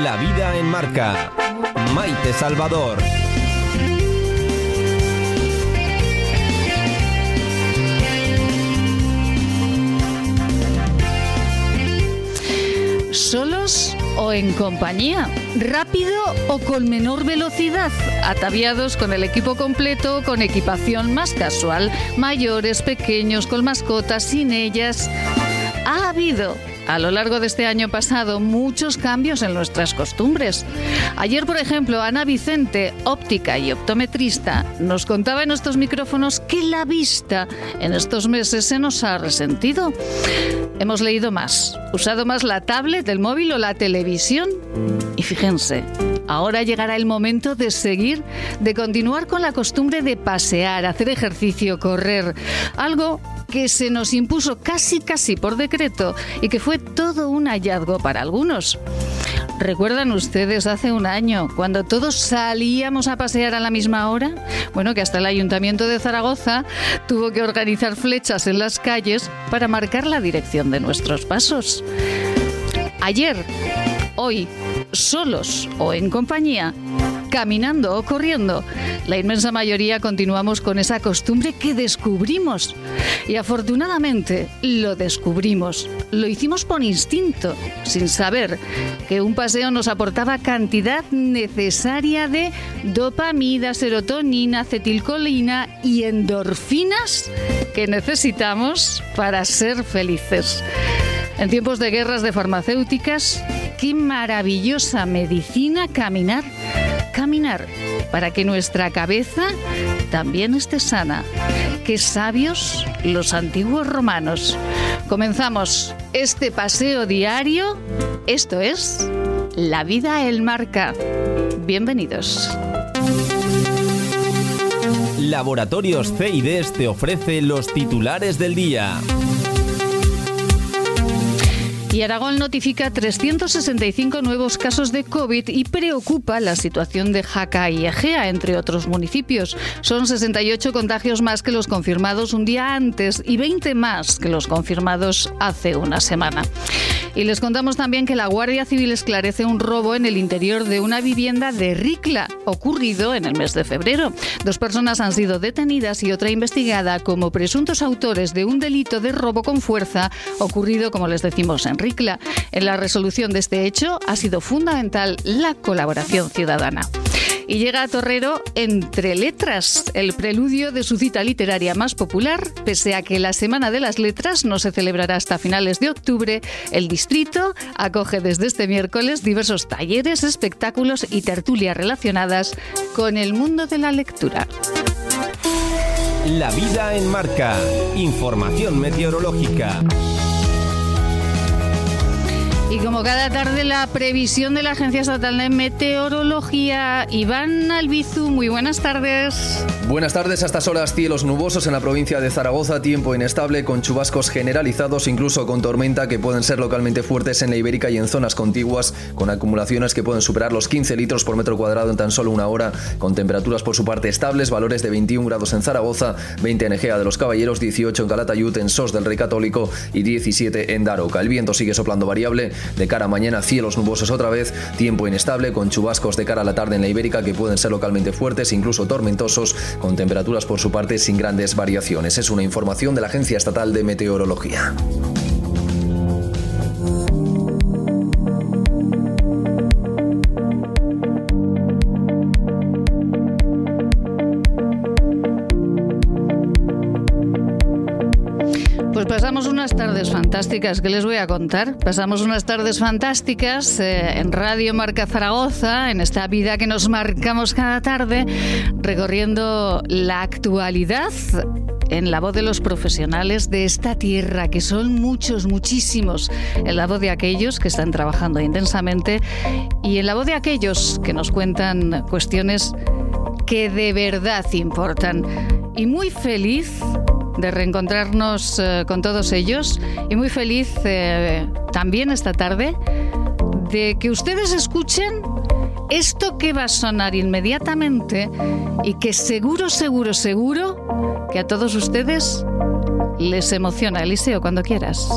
La vida en marca. Maite Salvador. ¿Solos o en compañía? ¿Rápido o con menor velocidad? Ataviados con el equipo completo, con equipación más casual, mayores, pequeños, con mascotas, sin ellas. Ha habido a lo largo de este año pasado muchos cambios en nuestras costumbres. Ayer, por ejemplo, Ana Vicente, óptica y optometrista, nos contaba en estos micrófonos que la vista en estos meses se nos ha resentido. Hemos leído más, usado más la tablet, el móvil o la televisión. Y fíjense, ahora llegará el momento de seguir, de continuar con la costumbre de pasear, hacer ejercicio, correr. Algo que se nos impuso casi casi por decreto y que fue todo un hallazgo para algunos. ¿Recuerdan ustedes hace un año cuando todos salíamos a pasear a la misma hora? Bueno, que hasta el Ayuntamiento de Zaragoza tuvo que organizar flechas en las calles para marcar la dirección de nuestros pasos. Ayer, hoy, solos o en compañía, caminando o corriendo. La inmensa mayoría continuamos con esa costumbre que descubrimos. Y afortunadamente lo descubrimos. Lo hicimos por instinto, sin saber que un paseo nos aportaba cantidad necesaria de dopamina, serotonina, acetilcolina y endorfinas que necesitamos para ser felices. En tiempos de guerras de farmacéuticas, qué maravillosa medicina caminar caminar para que nuestra cabeza también esté sana. Qué sabios los antiguos romanos. Comenzamos este paseo diario. Esto es La vida el marca. Bienvenidos. Laboratorios CIDES te ofrece los titulares del día. Y Aragón notifica 365 nuevos casos de COVID y preocupa la situación de Jaca y Egea, entre otros municipios. Son 68 contagios más que los confirmados un día antes y 20 más que los confirmados hace una semana. Y les contamos también que la Guardia Civil esclarece un robo en el interior de una vivienda de Ricla, ocurrido en el mes de febrero. Dos personas han sido detenidas y otra investigada como presuntos autores de un delito de robo con fuerza ocurrido, como les decimos, en En la resolución de este hecho ha sido fundamental la colaboración ciudadana y llega a Torrero entre letras, el preludio de su cita literaria más popular, pese a que la Semana de las Letras no se celebrará hasta finales de octubre, el distrito acoge desde este miércoles diversos talleres, espectáculos y tertulias relacionadas con el mundo de la lectura. La vida en marca. Información meteorológica. Y como cada tarde, la previsión de la Agencia Estatal de Meteorología. Iván Albizu, muy buenas tardes. Buenas tardes. A estas horas, cielos nubosos en la provincia de Zaragoza, tiempo inestable con chubascos generalizados, incluso con tormenta que pueden ser localmente fuertes en la Ibérica y en zonas contiguas, con acumulaciones que pueden superar los 15 litros por metro cuadrado en tan solo una hora, con temperaturas por su parte estables, valores de 21 grados en Zaragoza, 20 en Egea de los Caballeros, 18 en Calatayud, en Sos del Rey Católico y 17 en Daroca. El viento sigue soplando variable de cara a mañana, cielos nubosos otra vez, tiempo inestable con chubascos de cara a la tarde en la Ibérica que pueden ser localmente fuertes, incluso tormentosos, con temperaturas por su parte sin grandes variaciones. Es una información de la Agencia Estatal de Meteorología. Fantásticas que les voy a contar. Pasamos unas tardes fantásticas eh, en Radio Marca Zaragoza, en esta vida que nos marcamos cada tarde, recorriendo la actualidad en la voz de los profesionales de esta tierra, que son muchos, muchísimos, en la voz de aquellos que están trabajando intensamente y en la voz de aquellos que nos cuentan cuestiones que de verdad importan. Y muy feliz de reencontrarnos eh, con todos ellos y muy feliz eh, también esta tarde de que ustedes escuchen esto que va a sonar inmediatamente y que seguro, seguro, seguro que a todos ustedes les emociona. Eliseo, cuando quieras.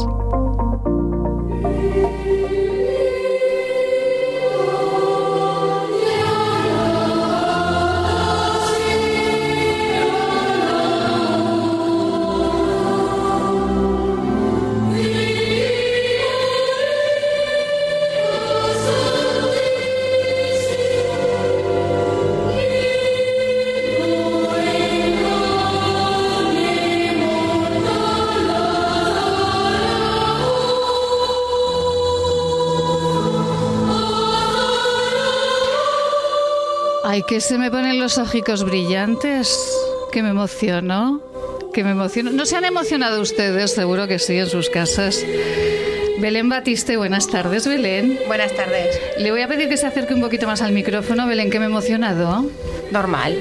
Ay, que se me ponen los ojicos brillantes, que me emociono, que me emociono. ¿No se han emocionado ustedes? Seguro que sí, en sus casas. Belén Batiste, buenas tardes, Belén. Buenas tardes. Le voy a pedir que se acerque un poquito más al micrófono, Belén, que me he emocionado. Normal.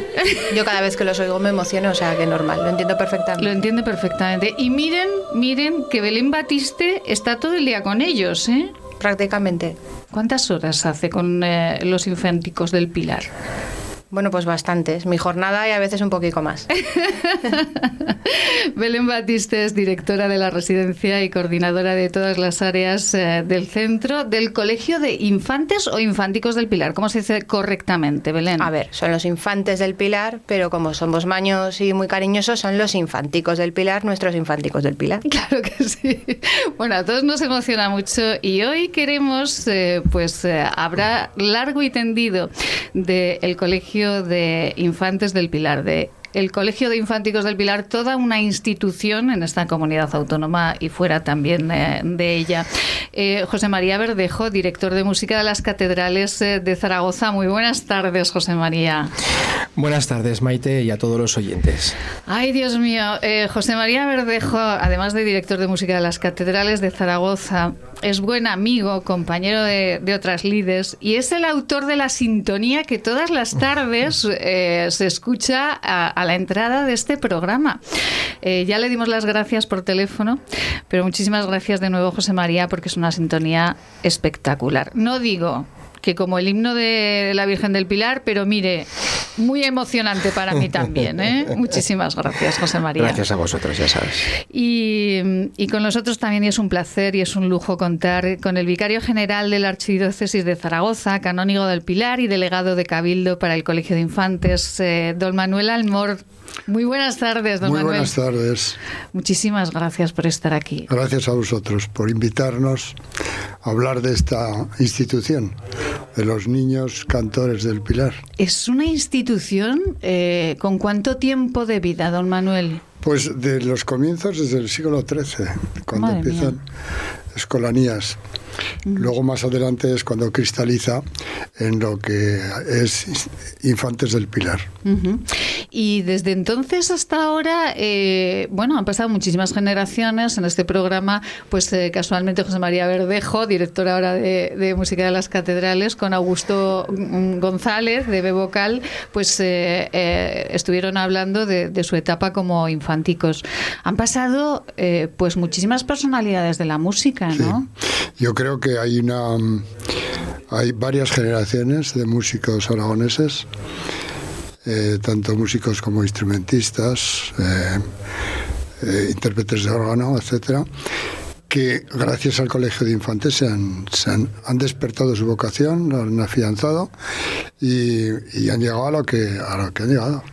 Yo cada vez que los oigo me emociono, o sea que normal, lo entiendo perfectamente. Lo entiende perfectamente. Y miren, miren que Belén Batiste está todo el día con ellos, ¿eh? Prácticamente. ¿Cuántas horas hace con eh, los infánticos del Pilar? Bueno, pues bastantes. Mi jornada y a veces un poquito más. Belén Batiste es directora de la residencia y coordinadora de todas las áreas eh, del centro del Colegio de Infantes o Infánticos del Pilar. ¿Cómo se dice correctamente, Belén? A ver, son los infantes del Pilar, pero como somos maños y muy cariñosos, son los infánticos del Pilar, nuestros infánticos del Pilar. Claro que sí. Bueno, a todos nos emociona mucho y hoy queremos, eh, pues, eh, habrá largo y tendido del Colegio de Infantes del Pilar, de el Colegio de Infánticos del Pilar, toda una institución en esta comunidad autónoma y fuera también eh, de ella. Eh, José María Verdejo, director de música de las catedrales eh, de Zaragoza. Muy buenas tardes, José María. Buenas tardes, Maite, y a todos los oyentes. Ay, Dios mío. José María Verdejo, además de director de música de las catedrales de Zaragoza, es buen amigo, compañero de, otras lides y es el autor de la sintonía que todas las tardes eh, se escucha a, la entrada de este programa. Eh, ya le dimos las gracias por teléfono, pero muchísimas gracias de nuevo, José María, porque es una sintonía espectacular. No digo que como el himno de la Virgen del Pilar, pero mire, muy emocionante para mí también. ¿eh? Muchísimas gracias, José María. Gracias a vosotros, ya sabes. Y, y, con nosotros también es un placer y es un lujo contar con el vicario general de la Archidiócesis de Zaragoza, canónigo del Pilar y delegado de Cabildo para el Colegio de Infantes, eh, don Manuel Almor. Muy buenas tardes, don Muy Manuel. buenas tardes. Muchísimas gracias por estar aquí. Gracias a vosotros por invitarnos a hablar de esta institución, de los niños cantores del Pilar. Es una institución eh, con cuánto tiempo de vida, don Manuel. Pues de los comienzos desde el siglo XIII, cuando empiezan escolanías. Luego más adelante es cuando cristaliza en lo que es Infantes del Pilar. Y desde entonces hasta ahora, eh, bueno, han pasado muchísimas generaciones en este programa, pues eh, casualmente José María Verdejo, director ahora de, Música de las Catedrales, con Augusto González de Bebocal, pues eh, estuvieron hablando de, de, su etapa como Han pasado pues muchísimas personalidades de la música, ¿no? Yo creo que hay una hay varias generaciones de músicos aragoneses, eh, tanto músicos como instrumentistas, eh, eh, intérpretes de órgano, etcétera que gracias al Colegio de Infantes se han, han, despertado su vocación, lo han afianzado y, han llegado a lo que, a lo que han llegado.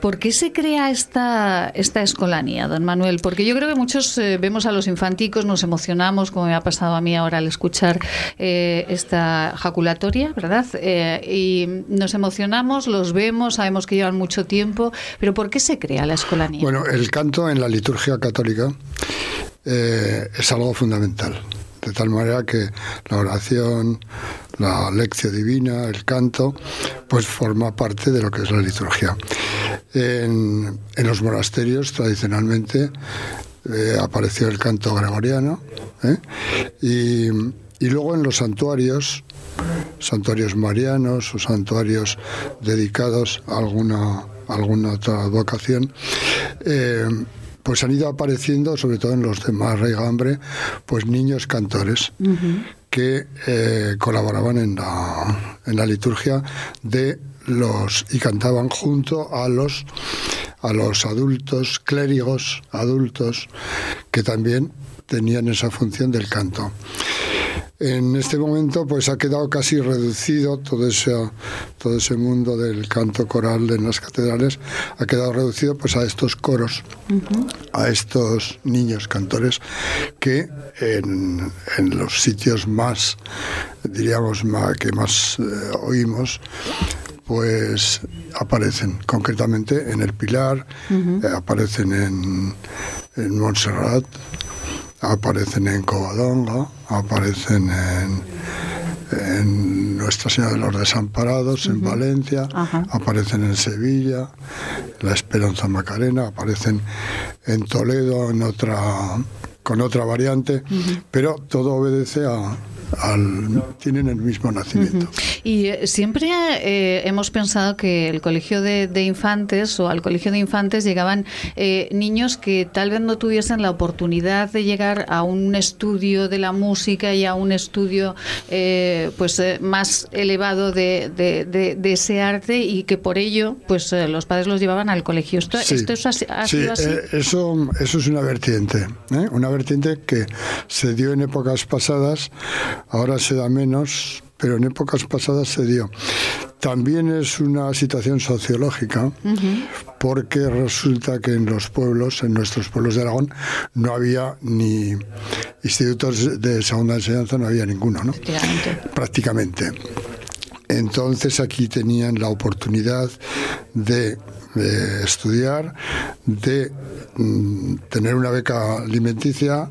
¿Por qué se crea esta, esta escolanía, don Manuel? Porque yo creo que muchos eh, vemos a los infanticos, nos emocionamos, como me ha pasado a mí ahora al escuchar eh, esta jaculatoria, ¿verdad? Eh, y nos emocionamos, los vemos, sabemos que llevan mucho tiempo, pero ¿por qué se crea la escolanía? Bueno, el canto en la liturgia católica eh, es algo fundamental. De tal manera que la oración, la lección divina, el canto, pues forma parte de lo que es la liturgia. En, los monasterios tradicionalmente eh, apareció el canto gregoriano ¿eh? y, y, luego en los santuarios, santuarios marianos o santuarios dedicados a alguna, alguna otra vocación, pues han ido apareciendo, sobre todo en los de más raigambre, pues niños cantores que eh, colaboraban en la, en la liturgia de los y cantaban junto a los a los adultos clérigos adultos que también tenían esa función del canto. En este momento pues ha quedado casi reducido todo ese, todo ese mundo del canto coral en las catedrales, ha quedado reducido pues a estos coros, a estos niños cantores que en, los sitios más, diríamos, más, que más eh, oímos, pues aparecen. Concretamente en el Pilar, eh, aparecen en, en Montserrat, aparecen en Covadonga, aparecen en, en Nuestra Señora de los Desamparados en Valencia, aparecen en Sevilla, la Esperanza Macarena, aparecen en Toledo en otra con otra variante, pero todo obedece a al tienen el mismo nacimiento. Y eh, siempre eh, hemos pensado que el colegio de, de infantes o al colegio de infantes llegaban eh, niños que tal vez no tuviesen la oportunidad de llegar a un estudio de la música y a un estudio eh, pues eh, más elevado de, de- ese arte y que por ello pues los padres los llevaban al colegio. ¿Esto, Sí. esto es así, ha Sí, sido así? eso, eso es una vertiente, ¿eh? una vertiente que se dio en épocas pasadas, ahora se da menos, pero en épocas pasadas se dio. También es una situación sociológica, porque resulta que en los pueblos, en nuestros pueblos de Aragón, no había ni institutos de segunda enseñanza, no había ninguno, ¿no? Prácticamente. Entonces aquí tenían la oportunidad de, de estudiar, de mm, tener una beca alimenticia,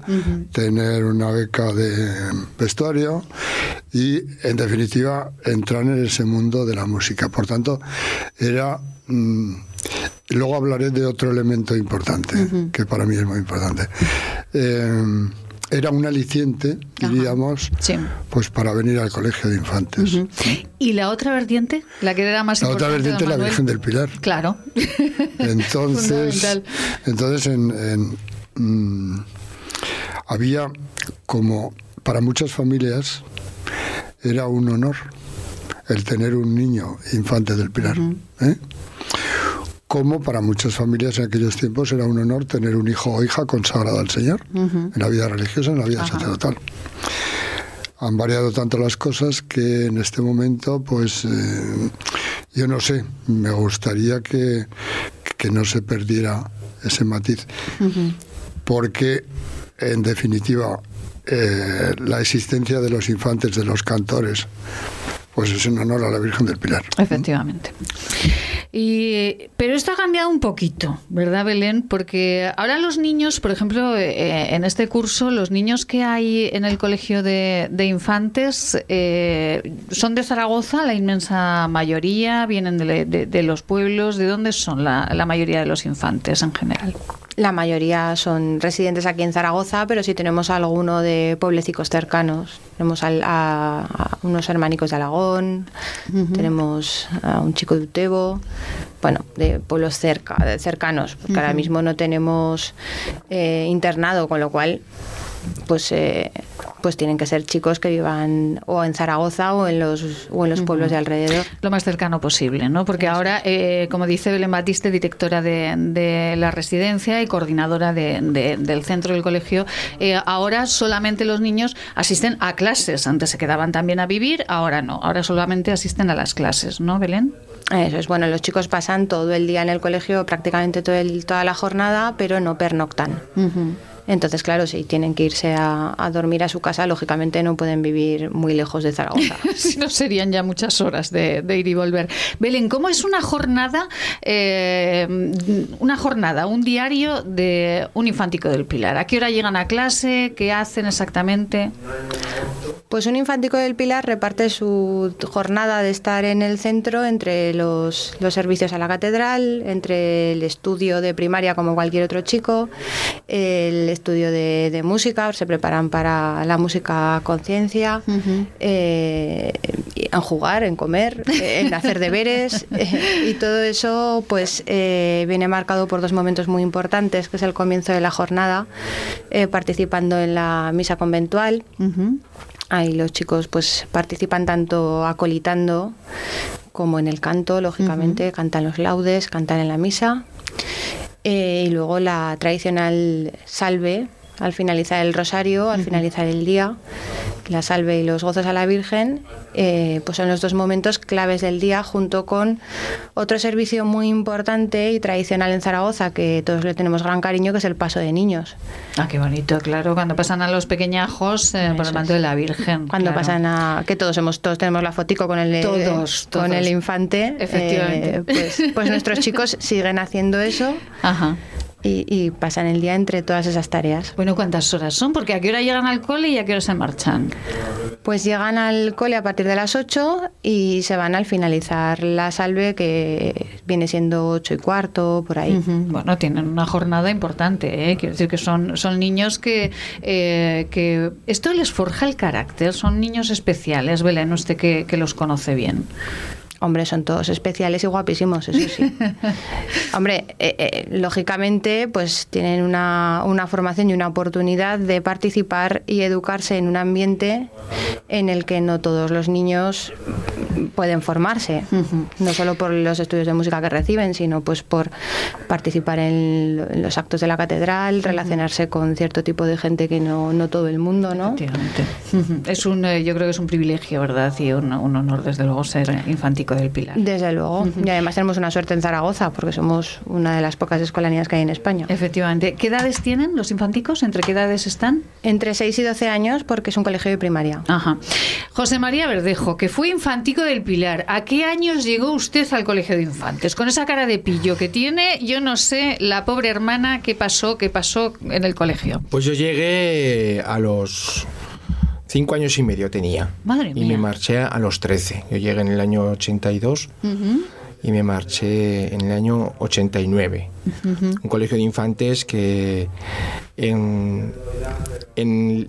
tener una beca de vestuario y, en definitiva, entrar en ese mundo de la música. Por tanto, era... mm, luego hablaré de otro elemento importante, que para mí es muy importante. Eh, era un aliciente, diríamos, Sí. pues para venir al colegio de infantes. ¿Y la otra vertiente? La que era más La otra importante, vertiente la? Virgen del Pilar. Claro. Entonces, entonces en, en, mm, había como para muchas familias era un honor el tener un niño infante del Pilar. ¿eh? Como para muchas familias en aquellos tiempos era un honor tener un hijo o hija consagrado al Señor en la vida religiosa, en la vida sacerdotal. Han variado tanto las cosas que en este momento, pues, eh, yo no sé, me gustaría que, que no se perdiera ese matiz. Porque, en definitiva, eh, la existencia de los infantes, de los cantores, pues es en honor a la Virgen del Pilar. Efectivamente. Y, pero esto ha cambiado un poquito, ¿verdad, Belén? Porque ahora los niños, por ejemplo, eh, en este curso, los niños que hay en el colegio de, infantes eh, son de Zaragoza, la inmensa mayoría, vienen de, los pueblos. ¿De dónde son la mayoría de los infantes en general? La mayoría son residentes aquí en Zaragoza, pero sí tenemos alguno de pueblecicos cercanos. Tenemos al- a, a unos hermanicos de Alagón, tenemos a un chico de Utebo, bueno, de pueblos cerca, cercanos, porque ahora mismo no tenemos eh, internado, con lo cual pues eh, pues tienen que ser chicos que vivan o en Zaragoza o en los o en los pueblos de alrededor. Lo más cercano posible, ¿no? Porque ahora, eh, como dice Belén Batiste, directora de, de la residencia y coordinadora de- de- del centro del colegio, eh, ahora solamente los niños asisten a clases. Antes se quedaban también a vivir, ahora no. Ahora solamente asisten a las clases, ¿no, Belén? Eso es bueno, los chicos pasan todo el día en el colegio, prácticamente todo el- toda la jornada, pero no pernoctan. Entonces, claro, si tienen que irse a, a dormir a su casa, lógicamente no pueden vivir muy lejos de Zaragoza. si no serían ya muchas horas de, de ir y volver. Belén, ¿cómo es una jornada, eh, una jornada, un diario de un infantico del Pilar? ¿A qué hora llegan a clase? ¿Qué hacen exactamente? Pues un infantico del Pilar reparte su jornada de estar en el centro entre los, los servicios a la catedral, entre el estudio de primaria como cualquier otro chico, el estudio de, de música, se preparan para la música conciencia, eh, en jugar, en comer, eh, en hacer deberes eh, y todo eso pues eh, viene marcado por dos momentos muy importantes, que es el comienzo de la jornada, eh, participando en la misa conventual. Ahí los chicos pues participan tanto acolitando como en el canto, lógicamente, cantan los laudes, cantan en la misa. Eh, y luego la tradicional salve al finalizar el rosario, al finalizar el día, la salve y los gozos a la Virgen, eh, pues son los dos momentos claves del día, junto con otro servicio muy importante y tradicional en Zaragoza, que todos le tenemos gran cariño, que es el paso de niños. Ah, qué bonito, claro, cuando pasan a los pequeñajos eh, por el manto de la Virgen. Cuando claro. pasan a que todos hemos todos tenemos la fotico con el Todos, con todos. el infante Efectivamente. eh, pues, pues nuestros chicos siguen haciendo eso Ajá. Y, pasan el día entre todas esas tareas. Bueno, ¿cuántas horas son? Porque ¿a qué hora llegan al cole y a qué hora se marchan? Pues llegan al cole a partir de las 8 y se van al finalizar la salve, que viene siendo 8 y cuarto, por ahí. Bueno, tienen una jornada importante, ¿eh? quiero decir que son, son niños que, eh, que esto les forja el carácter, son niños especiales, Belén, usted que, que los conoce bien. Hombre, son todos especiales y guapísimos, eso sí. Hombre, eh, eh, lógicamente, pues tienen una, una, formación y una oportunidad de participar y educarse en un ambiente en el que no todos los niños pueden formarse, no solo por los estudios de música que reciben, sino pues por participar en, los actos de la catedral, relacionarse con cierto tipo de gente que no, no todo el mundo, ¿no? Es un, eh, yo creo que es un privilegio, ¿verdad? Y un, un honor, desde luego, ser infantil del Pilar. Desde luego. Y además tenemos una suerte en Zaragoza, porque somos una de las pocas escolanías que hay en España. Efectivamente. ¿Qué edades tienen los infanticos? ¿Entre qué edades están? Entre 6 y 12 años, porque es un colegio de primaria. Ajá. José María Verdejo, que fue infantico del Pilar. ¿A qué años llegó usted al colegio de infantes? Con esa cara de pillo que tiene, yo no sé, la pobre hermana, qué pasó, qué pasó en el colegio. Pues yo llegué a los Cinco años y medio tenía. Madre y me marché a los 13. Yo llegué en el año 82 y me marché en el año 89. Un colegio de infantes que en,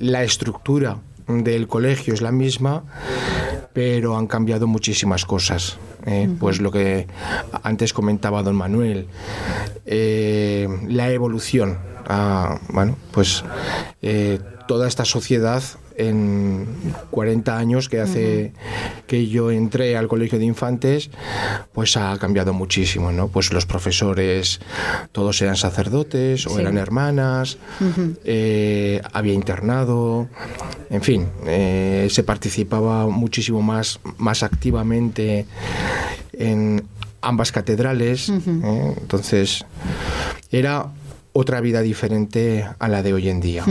la estructura del colegio es la misma, pero han cambiado muchísimas cosas. ¿eh? Pues lo que antes comentaba don Manuel, eh, la evolución. Ah, bueno, pues eh, toda esta sociedad en 40 años que hace que yo entré al colegio de infantes, pues ha cambiado muchísimo, ¿no? Pues los profesores, todos eran sacerdotes o eran hermanas, eh, había internado, en fin, eh, se participaba muchísimo más, más activamente en ambas catedrales, ¿eh? entonces era otra vida diferente a la de hoy en día.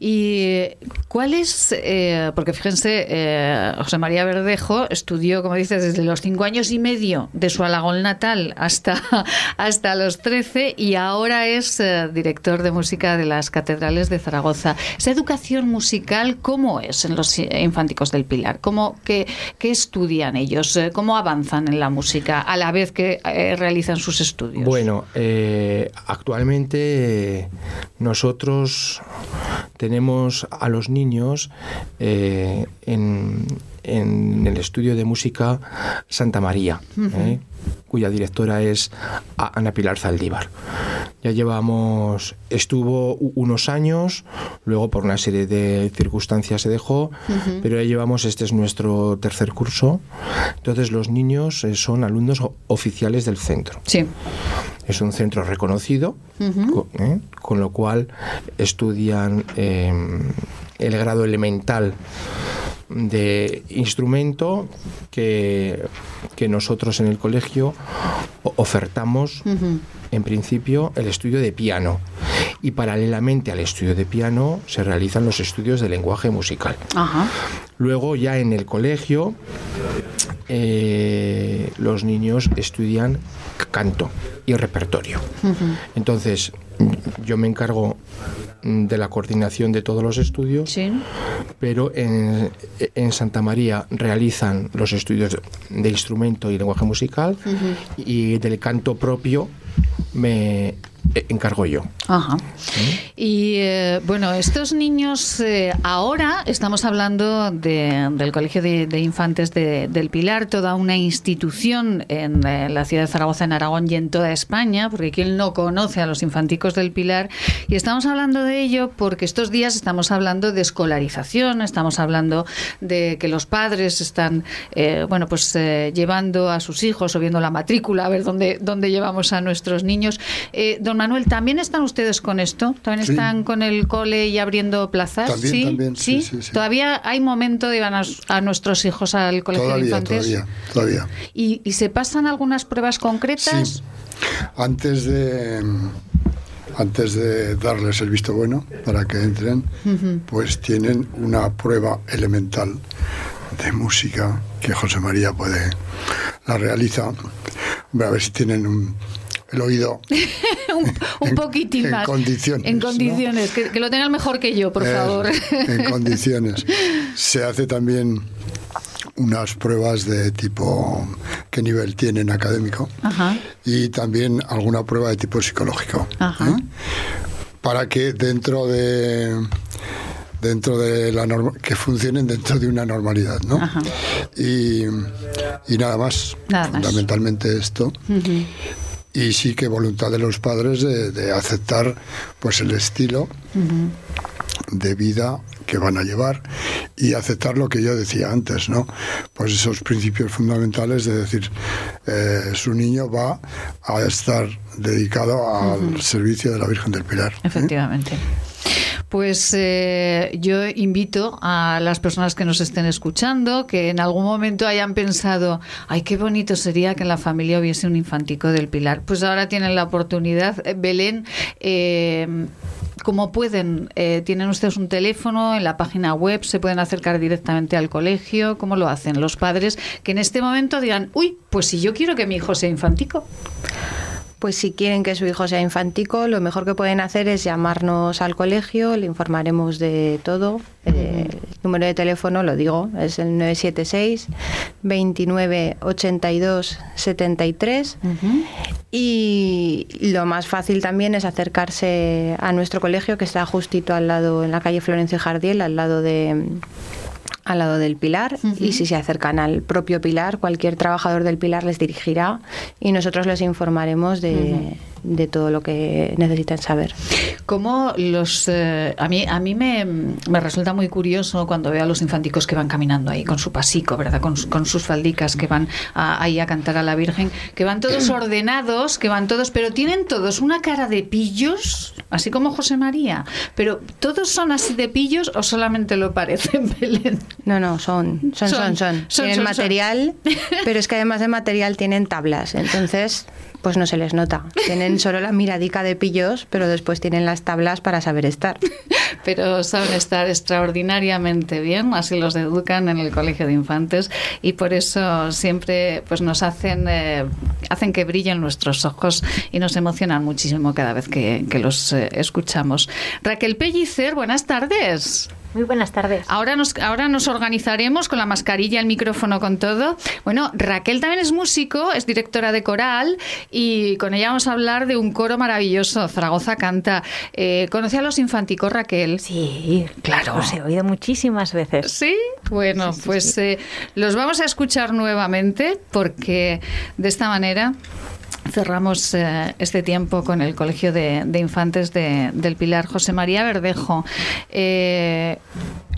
¿Y cuál es, eh, porque fíjense, eh, José María Verdejo estudió, como dices, desde los cinco años y medio de su Alagón natal hasta, hasta los trece y ahora es eh, director de música de las catedrales de Zaragoza. ¿Esa educación musical cómo es en los infánticos del Pilar? ¿Cómo, qué, qué estudian ellos? ¿Cómo avanzan en la música a la vez que realizan sus estudios? Bueno, actualmente nosotros tenemos a los niños eh, en, el estudio de música Santa María, ¿eh? cuya directora es Ana Pilar Zaldívar. Ya llevamos, estuvo unos años, luego por una serie de circunstancias se dejó, pero ya llevamos, este es nuestro tercer curso. Entonces los niños eh, son alumnos oficiales del centro. Sí. Es un centro reconocido, ¿eh? con, lo cual estudian em, el grado elemental de instrumento que, nosotros en el colegio ofertamos en principio el estudio de piano y paralelamente al estudio de piano se realizan los estudios de lenguaje musical. Luego ya en el colegio eh, los niños estudian canto y repertorio. Entonces, yo me encargo de la coordinación de todos los estudios, pero en, Santa María realizan los estudios de instrumento y lenguaje musical y del canto propio me encargo yo. Ajá. Y eh, bueno, estos niños, eh, ahora estamos hablando del Colegio de, Infantes del Pilar, toda una institución en la ciudad de Zaragoza, en Aragón y en toda España, porque quien no conoce a los infanticos del Pilar. Y estamos hablando de ello porque estos días estamos hablando de escolarización, estamos hablando de que los padres están, bueno, pues llevando a sus hijos o viendo la matrícula, a ver dónde, dónde llevamos a nuestros niños. Manuel, ¿también están ustedes con esto? ¿También están con el cole y abriendo plazas? También, ¿Sí? también, sí, sí, ¿Todavía hay momento de ir a, nuestros hijos al colegio de infantes? Todavía, todavía. ¿Y, se pasan algunas pruebas concretas? Antes de antes de darles el visto bueno para que entren, pues tienen una prueba elemental de música que José María puede la realiza. A ver si tienen un, el oído un, poquitín más. En condiciones. En condiciones, que, que, lo tengan mejor que yo, por favor. En condiciones. Se hace también unas pruebas de tipo qué nivel tienen académico y también alguna prueba de tipo psicológico. ¿eh? Para que dentro de dentro de la norma, que funcionen dentro de una normalidad, ¿no? Y, nada más, fundamentalmente esto. Y sí que voluntad de los padres de, aceptar pues el estilo de vida que van a llevar y aceptar lo que yo decía antes, ¿no? Pues esos principios fundamentales de decir, eh, su niño va a estar dedicado al servicio de la Virgen del Pilar. ¿eh? Pues eh, yo invito a las personas que nos estén escuchando que en algún momento hayan pensado, ay, qué bonito sería que en la familia hubiese un infantico del Pilar. Pues ahora tienen la oportunidad. Belén, eh, ¿Cómo pueden? Eh, ¿Tienen ustedes un teléfono en la página web? ¿Se pueden acercar directamente al colegio? ¿Cómo lo hacen los padres que en este momento digan, uy, pues si yo quiero que mi hijo sea infantico? Pues si quieren que su hijo sea infantico, lo mejor que pueden hacer es llamarnos al colegio, le informaremos de todo. Eh, el número de teléfono, lo digo, es el 976 29 82 73. Y lo más fácil también es acercarse a nuestro colegio, que está justito al lado, en la calle Florencio Jardiel, al lado de al lado del pilar y si se acercan al propio pilar, cualquier trabajador del pilar les dirigirá y nosotros les informaremos de, de todo lo que necesitan saber. Como los eh, a mí a mí me, me, resulta muy curioso cuando veo a los infanticos que van caminando ahí con su pasico, ¿verdad? Con, con sus faldicas que van ahí a cantar a la Virgen, que van todos ordenados, que van todos, pero tienen todos una cara de pillos, así como José María, pero todos son así de pillos o solamente lo parecen, Belén. No, no, son son son son, son. tienen material, pero es que además de material tienen tablas, entonces pues no se les nota. Tienen solo la miradica de pillos, pero después tienen las tablas para saber estar. Pero saben estar extraordinariamente bien, así los educan en el colegio de infantes y por eso siempre pues nos hacen, eh, hacen que brillen nuestros ojos y nos emocionan muchísimo cada vez que, los eh, escuchamos. Raquel Pellicer, buenas tardes. Muy buenas tardes. Ahora nos, ahora nos organizaremos con la mascarilla, el micrófono, con todo. Bueno, Raquel también es músico, es directora de coral y con ella vamos a hablar de un coro maravilloso, Zaragoza Canta. Eh, ¿Conoce a los infanticos, Raquel? Sí, claro. Los he oído muchísimas veces. Sí, bueno, pues eh, los vamos a escuchar nuevamente porque de esta manera cerramos eh, este tiempo con el Colegio de, Infantes del Pilar. José María Verdejo, eh,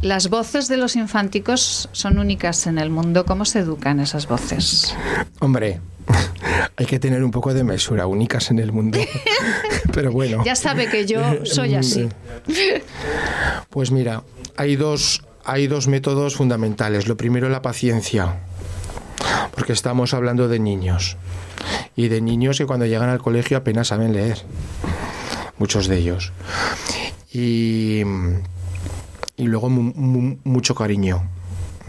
las voces de los infánticos son únicas en el mundo. ¿Cómo se educan esas voces? Hombre, hay que tener un poco de mesura, únicas en el mundo. Pero bueno. Ya sabe que yo soy así. Pues mira, hay dos, hay dos métodos fundamentales. Lo primero, la paciencia, porque estamos hablando de niños y de niños que cuando llegan al colegio apenas saben leer, muchos de ellos. Y, y luego mucho cariño.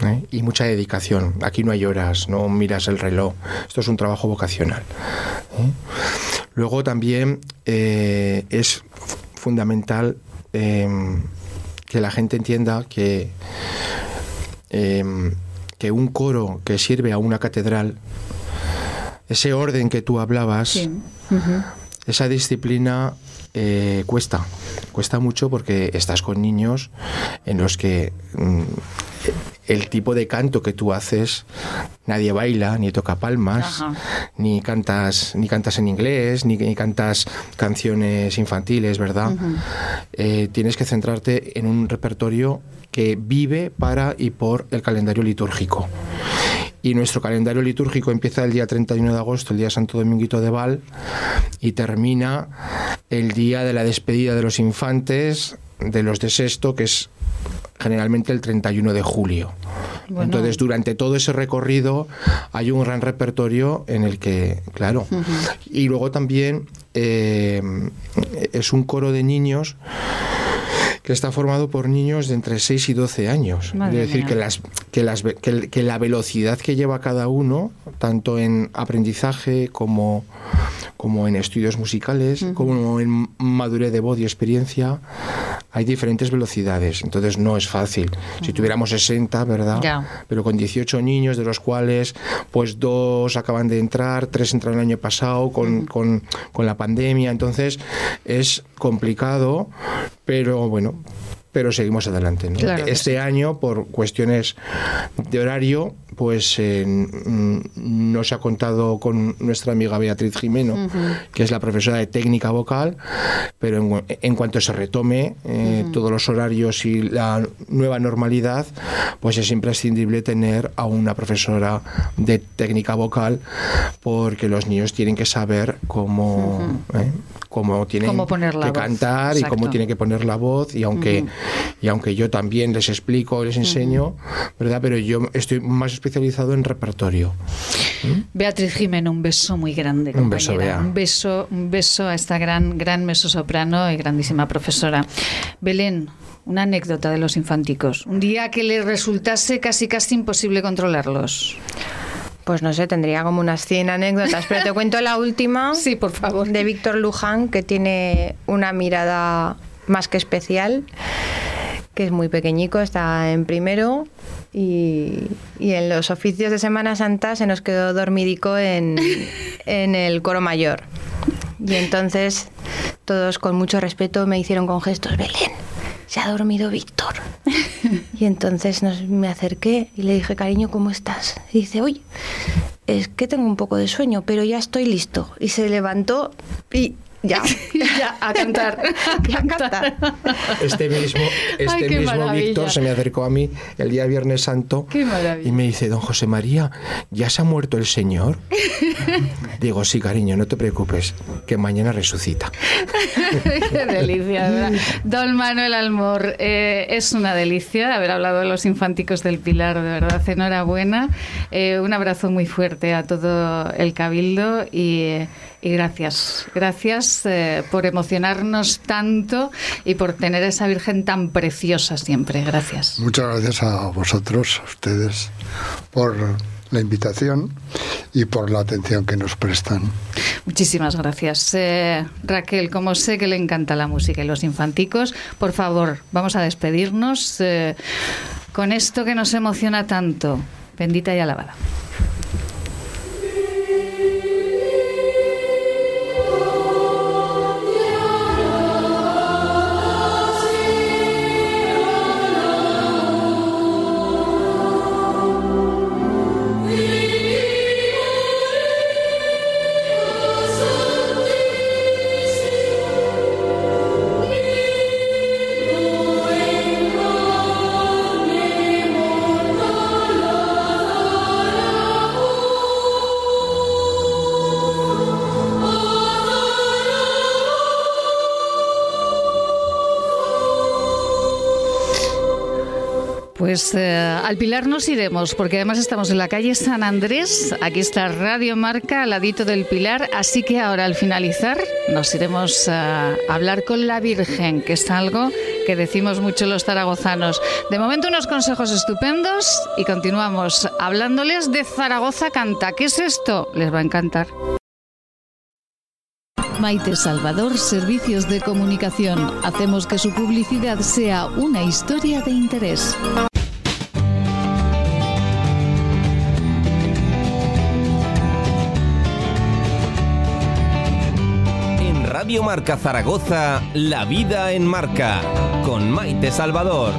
¿eh? y mucha dedicación. Aquí no hay horas, no miras el reloj. Esto es un trabajo vocacional. ¿eh? Luego también eh, es fundamental em, que la gente entienda que, em, que un coro que sirve a una catedral ese orden que tú hablabas, esa disciplina eh, cuesta, cuesta mucho porque estás con niños en los que mm, el tipo de canto que tú haces, nadie baila, ni toca palmas, ni cantas, ni cantas en inglés, ni, cantas canciones infantiles, ¿verdad? Eh, tienes que centrarte en un repertorio que vive para y por el calendario litúrgico y nuestro calendario litúrgico empieza el día 31 de agosto, el día Santo Dominguito de Val, y termina el día de la despedida de los infantes, de los de sexto, que es generalmente el 31 de julio. Entonces, durante todo ese recorrido hay un gran repertorio en el que, claro, y luego también eh, es un coro de niños que está formado por niños de entre 6 y 12 años. es decir, que, las, que, las, que, la velocidad que lleva cada uno, tanto en aprendizaje como, como en estudios musicales, como en madurez de voz y experiencia, hay diferentes velocidades. Entonces no es fácil. Si tuviéramos 60, ¿verdad? Ya. Pero con 18 niños, de los cuales pues dos acaban de entrar, tres entraron el año pasado con, con, con la pandemia. Entonces es complicado, pero bueno, pero seguimos adelante. ¿no? Claro que este año, por cuestiones de horario, pues eh, no se ha contado con nuestra amiga Beatriz Jimeno, que es la profesora de técnica vocal, pero en, en cuanto se retome eh, todos los horarios y la nueva normalidad, pues es imprescindible tener a una profesora de técnica vocal, porque los niños tienen que saber cómo, eh, cómo tienen Cómo que voz, cantar y cómo tienen que poner la voz y aunque y aunque yo también les explico les enseño verdad pero yo estoy más especializado en repertorio Beatriz Jimeno, un beso muy grande. Un beso. Bea. Un beso, un beso a esta gran, gran mezzosoprano y grandísima profesora. Belén, una anécdota de los infanticos. Un día que le resultase casi casi imposible controlarlos. Pues no sé, tendría como unas 100 anécdotas, pero te cuento la última. Sí, por favor. De Víctor Luján, que tiene una mirada más que especial, que es muy pequeñico, está en primero. Y, y en los oficios de Semana Santa se nos quedó dormidico en, en el coro mayor. Y entonces todos con mucho respeto me hicieron con gestos, Belén, se ha dormido Víctor. Y entonces nos, me acerqué y le dije, cariño, ¿cómo estás? Y dice, oye, es que tengo un poco de sueño, pero ya estoy listo. Y se levantó y ya, ya, a cantar. A cantar. este mismo este mismo maravilla. Víctor se me acercó a mí el día Viernes Santo Qué maravilla. y me dice don José María ya se ha muerto el Señor digo sí cariño no te preocupes que mañana resucita Qué delicia, ¿verdad? Don Manuel Almor, eh, es una delicia haber hablado de los infánticos del Pilar, de verdad, enhorabuena. Eh, un abrazo muy fuerte a todo el Cabildo y, y gracias. Gracias eh, por emocionarnos tanto y por tener a esa Virgen tan preciosa siempre. Gracias. Muchas gracias a vosotros, a ustedes, por la invitación y por la atención que nos prestan. Muchísimas gracias. Eh, Raquel, como sé que le encanta la música y los infanticos, por favor, vamos a despedirnos eh, con esto que nos emociona tanto. Bendita y alabada. Al Pilar nos iremos, porque además estamos en la calle San Andrés. Aquí está Radio Marca, al ladito del Pilar. Así que ahora, al finalizar, nos iremos a hablar con la Virgen, que es algo que decimos mucho los zaragozanos. De momento, unos consejos estupendos y continuamos hablándoles de Zaragoza Canta. ¿Qué es esto? Les va a encantar. Maite Salvador, Servicios de Comunicación. Hacemos que su publicidad sea una historia de interés. Radio Marca Zaragoza, La Vida en Marca, con Maite Salvador.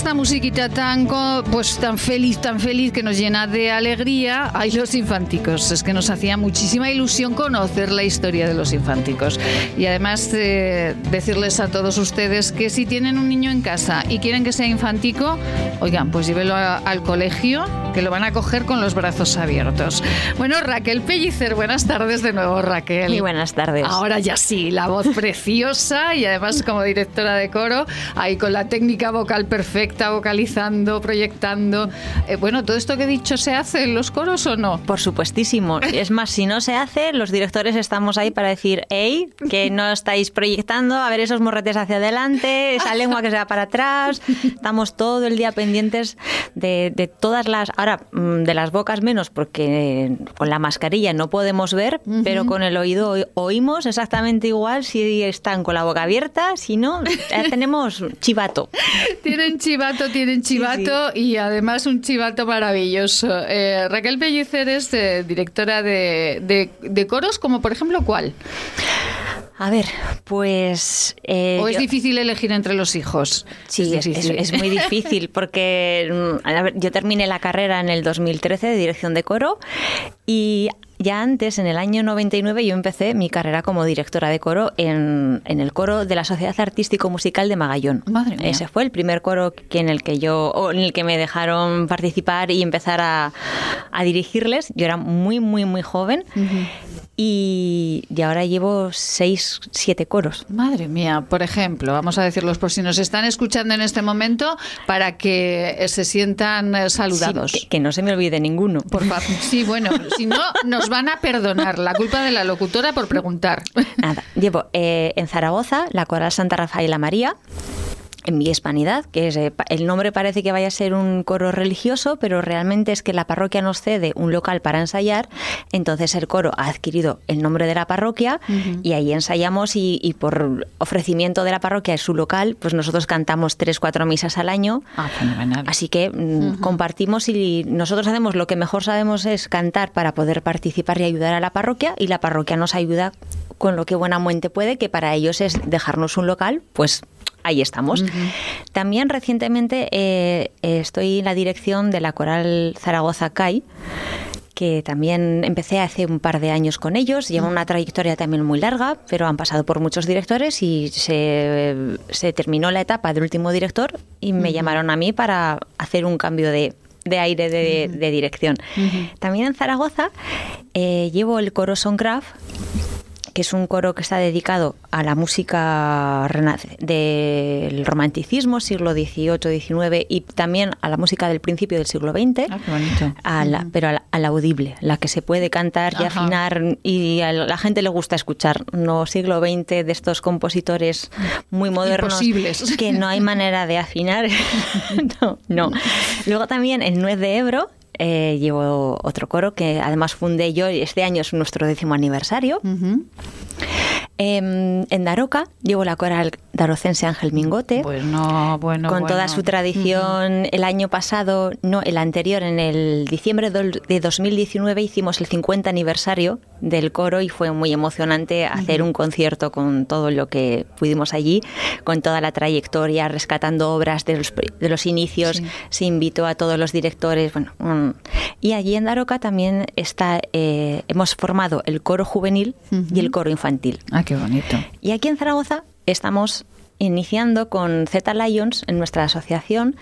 Esta musiquita tan, pues tan feliz, tan feliz que nos llena de alegría, hay los infanticos. Es que nos hacía muchísima ilusión conocer la historia de los infanticos. Y además eh, decirles a todos ustedes que si tienen un niño en casa y quieren que sea infantico, oigan, pues llévelo a- al colegio, que lo van a coger con los brazos abiertos. Bueno, Raquel Pellicer, buenas tardes de nuevo, Raquel. Muy buenas tardes. Ahora ya sí, la voz preciosa y además como directora de coro, ahí con la técnica vocal perfecta está vocalizando, proyectando. Eh, bueno, ¿todo esto que he dicho se hace en los coros o no? Por supuestísimo. Es más, si no se hace, los directores estamos ahí para decir, hey, que no estáis proyectando, a ver esos morretes hacia adelante, esa lengua que se va para atrás. Estamos todo el día pendientes de, todas las, ahora mm, de las bocas menos, porque con la mascarilla no podemos ver, pero con el oído oímos exactamente igual si están con la boca abierta, si no, tenemos chivato. Tienen chivato, tienen chivato y además un chivato maravilloso. Eh, Raquel Pellicer es directora de, de, coros, como por ejemplo, ¿cuál? A ver, pues... Eh, ¿O es difícil elegir entre los hijos? Sí, es, muy difícil porque mm, yo terminé la carrera en el 2013 de dirección de coro y ya antes, en el año 99, yo empecé mi carrera como directora de coro en, el coro de la Sociedad Artístico Musical de Magallón. Ese fue el primer coro que en el que yo, en el que me dejaron participar y empezar a, dirigirles. Yo era muy, muy, muy joven. Y, ahora llevo seis, siete coros. Madre mía, por ejemplo, vamos a decirlos por si nos están escuchando en este momento para que se sientan eh, saludados. que, que, no se me olvide ninguno. Por favor. Sí, bueno, si no, nos van a perdonar la culpa de la locutora por preguntar. Nada, llevo eh, en Zaragoza la Coral Santa Rafaela María en mi hispanidad, que es, eh, el nombre parece que vaya a ser un coro religioso, pero realmente es que la parroquia nos cede un local para ensayar, entonces el coro ha adquirido el nombre de la parroquia y ahí ensayamos y, por ofrecimiento de la parroquia es su local, pues nosotros cantamos tres, cuatro misas al año. Ah, Así que mm, compartimos y nosotros hacemos lo que mejor sabemos es cantar para poder participar y ayudar a la parroquia y la parroquia nos ayuda con lo que buenamente puede, que para ellos es dejarnos un local, pues ahí estamos. También recientemente eh, estoy en la dirección de la coral Zaragoza CAI que también empecé hace un par de años con ellos. Lleva una trayectoria también muy larga, pero han pasado por muchos directores y se, terminó la etapa del último director y me llamaron a mí para hacer un cambio de, aire de, dirección. También en Zaragoza eh, llevo el coro Songcraft que es un coro que está dedicado a la música del romanticismo, siglo XVIII, XIX, y también a la música del principio del siglo XX, ah, pero a la, audible, la que se puede cantar y afinar y a la gente le gusta escuchar, no siglo XX de estos compositores muy modernos que no hay manera de afinar. no, no. Luego también el Nuez de Ebro, eh, llevo otro coro que además fundé yo y este año es nuestro décimo aniversario. Em, en Daroca llevo la coral darocense Ángel Mingote. Pues no, bueno. Con toda su tradición. El año pasado, no, el anterior, en el diciembre de 2019, hicimos el 50 aniversario del coro y fue muy emocionante hacer un concierto con todo lo que pudimos allí, con toda la trayectoria, rescatando obras de los, de los inicios. Se invitó a todos los directores. Bueno, y allí en Daroca también está, eh, hemos formado el coro juvenil y el coro infantil. Ah, qué bonito. Y aquí en Zaragoza estamos iniciando con Z Lions en nuestra asociación.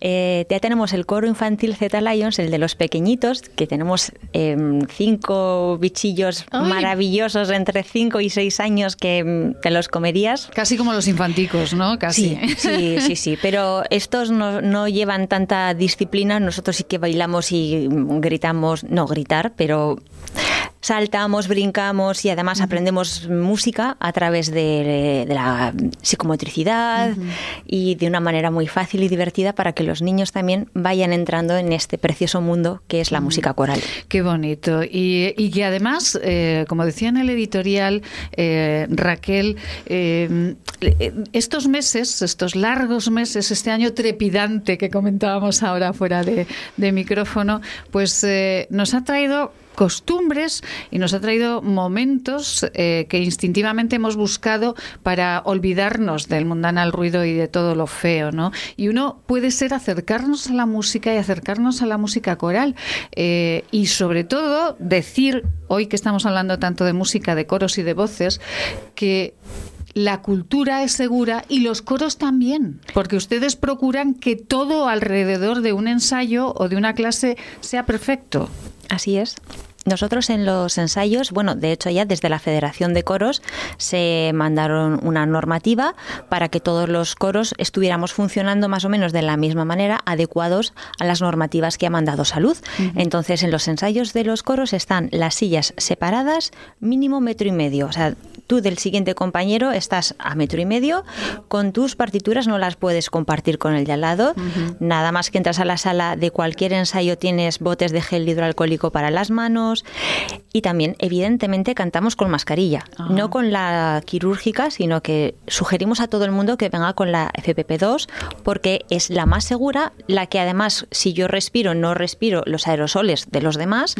Eh, ya tenemos el coro infantil Z Lions, el de los pequeñitos, que tenemos em, cinco bichillos maravillosos entre cinco y seis años que te los comerías. Casi como los infanticos, ¿no? Casi. Sí, sí, sí, pero estos no, no llevan tanta disciplina. Nosotros sí que bailamos y gritamos, no gritar, pero saltamos, brincamos y además aprendemos música a través de, la psicomotricidad y de una manera muy fácil y divertida para que los niños también vayan entrando en este precioso mundo que es la música coral. Qué bonito. Y, que además, eh, como decía en el editorial eh, Raquel, eh, estos meses, estos largos meses, este año trepidante que comentábamos ahora fuera de, de micrófono, pues nos ha traído costumbres y nos ha traído momentos eh, que instintivamente hemos buscado para olvidarnos del mundanal ruido y de todo lo feo, ¿no? Y uno puede ser acercarnos a la música y acercarnos a la música coral eh, y sobre todo decir, hoy que estamos hablando tanto de música, de coros y de voces, que la cultura es segura y los coros también, porque ustedes procuran que todo alrededor de un ensayo o de una clase sea perfecto. Así es. Nosotros en los ensayos, bueno, de hecho ya desde la Federación de Coros se mandaron una normativa para que todos los coros estuviéramos funcionando más o menos de la misma manera, adecuados a las normativas que ha mandado salud. Entonces en los ensayos de los coros están las sillas separadas, mínimo metro y medio. O sea, tú del siguiente compañero estás a metro y medio, con tus partituras no las puedes compartir con el de al lado. Nada más que entras a la sala de cualquier ensayo tienes botes de gel hidroalcohólico para las manos y también evidentemente cantamos con mascarilla, Ah. no con la quirúrgica, sino que sugerimos a todo el mundo que venga con la FPP2 porque es la más segura, la que además si yo respiro no respiro los aerosoles de los demás,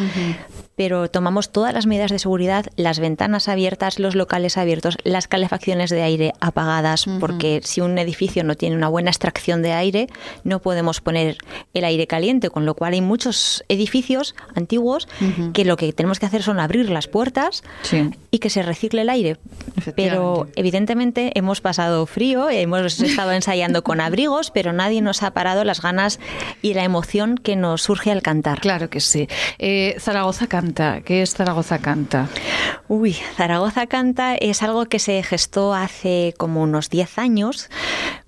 pero tomamos todas las medidas de seguridad, las ventanas abiertas, los locales abiertos, las calefacciones de aire apagadas, porque si un edificio no tiene una buena extracción de aire, no podemos poner el aire caliente, con lo cual hay muchos edificios antiguos que lo que tenemos que hacer son abrir las puertas Sí. y que se recicle el aire. Pero evidentemente hemos pasado frío, hemos estado ensayando con abrigos, pero nadie nos ha parado las ganas y la emoción que nos surge al cantar. Claro que sí. Eh, Zaragoza canta. ¿Qué es Zaragoza canta? Uy, Zaragoza Canta es algo que se gestó hace como unos 10 años.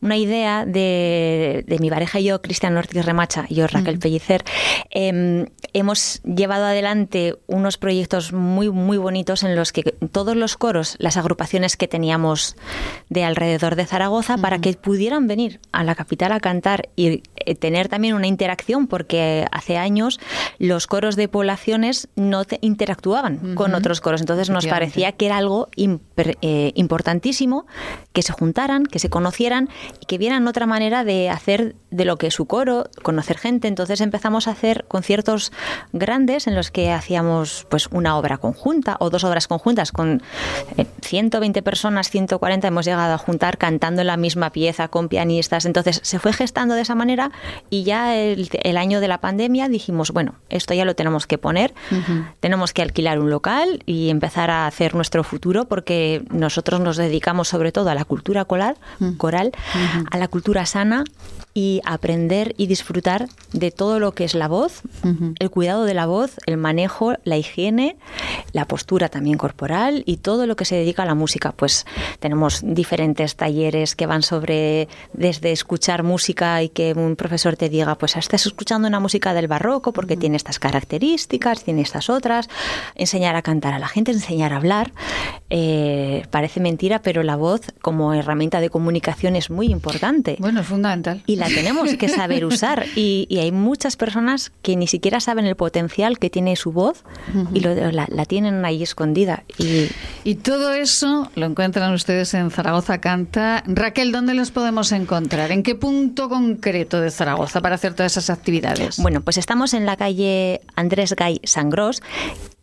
Una idea de, de mi pareja y yo, Cristian Ortiz Remacha, y yo, Raquel Pellicer. Em, hemos llevado adelante unos proyectos muy, muy bonitos en los que todos los coros, las agrupaciones que teníamos de alrededor de Zaragoza, para que pudieran venir a la capital a cantar y eh, tener también una interacción, porque hace años los coros de poblaciones no te- interactuaban con otros coros. Entonces nos parecía que era algo imper- eh, importantísimo que se juntaran, que se conocieran y que vieran otra manera de hacer de lo que es su coro, conocer gente. Entonces empezamos a hacer conciertos grandes en los que hacíamos pues una obra conjunta o dos obras conjuntas con eh, 120 personas, 140 hemos llegado a juntar cantando la misma pieza con pianistas. Entonces se fue gestando de esa manera y ya el, el año de la pandemia dijimos, bueno, esto ya lo tenemos que poner, tenemos que alquilar un local y empezar a hacer nuestro futuro porque nosotros nos dedicamos sobre todo a la cultura coral, coral a la cultura sana y aprender y disfrutar de todo lo que es la voz, el cuidado de la voz, el manejo, la higiene, la postura también corporal y todo lo que se dedica a la música. Pues tenemos diferentes talleres que van sobre desde escuchar música y que un profesor te diga, pues estás escuchando una música del barroco porque tiene estas características, tiene estas otras, enseñar a cantar a la gente, enseñar a hablar. Eh, parece mentira, pero la voz como herramienta de comunicación es muy importante Bueno, es fundamental. y la tenemos que saber usar. Y, y hay muchas personas que ni siquiera saben el potencial que tiene su voz y lo- la, la tienen ahí escondida. Y Y todo eso lo encuentran ustedes en Zaragoza Canta. Raquel, ¿dónde los podemos encontrar? ¿En qué punto concreto de Zaragoza para hacer todas esas actividades? bueno, pues estamos en la calle Andrés Gay Sangros,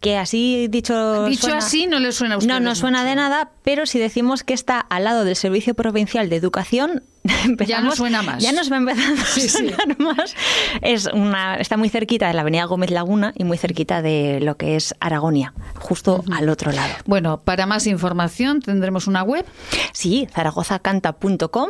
que así dicho. Dicho suena- así, no le suena a ustedes No, no suena mucho. de nada, pero si decimos que está al lado del Servicio Provincial de Educación, empezamos- suena más. Ya nos va empezando Sí, a sí. sonar más. Es una, está muy cerquita de la Avenida Gómez Laguna y muy cerquita de lo que es Aragonia, justo al otro lado. Bueno, para más información tendremos una web. Sí, zaragozacanta.com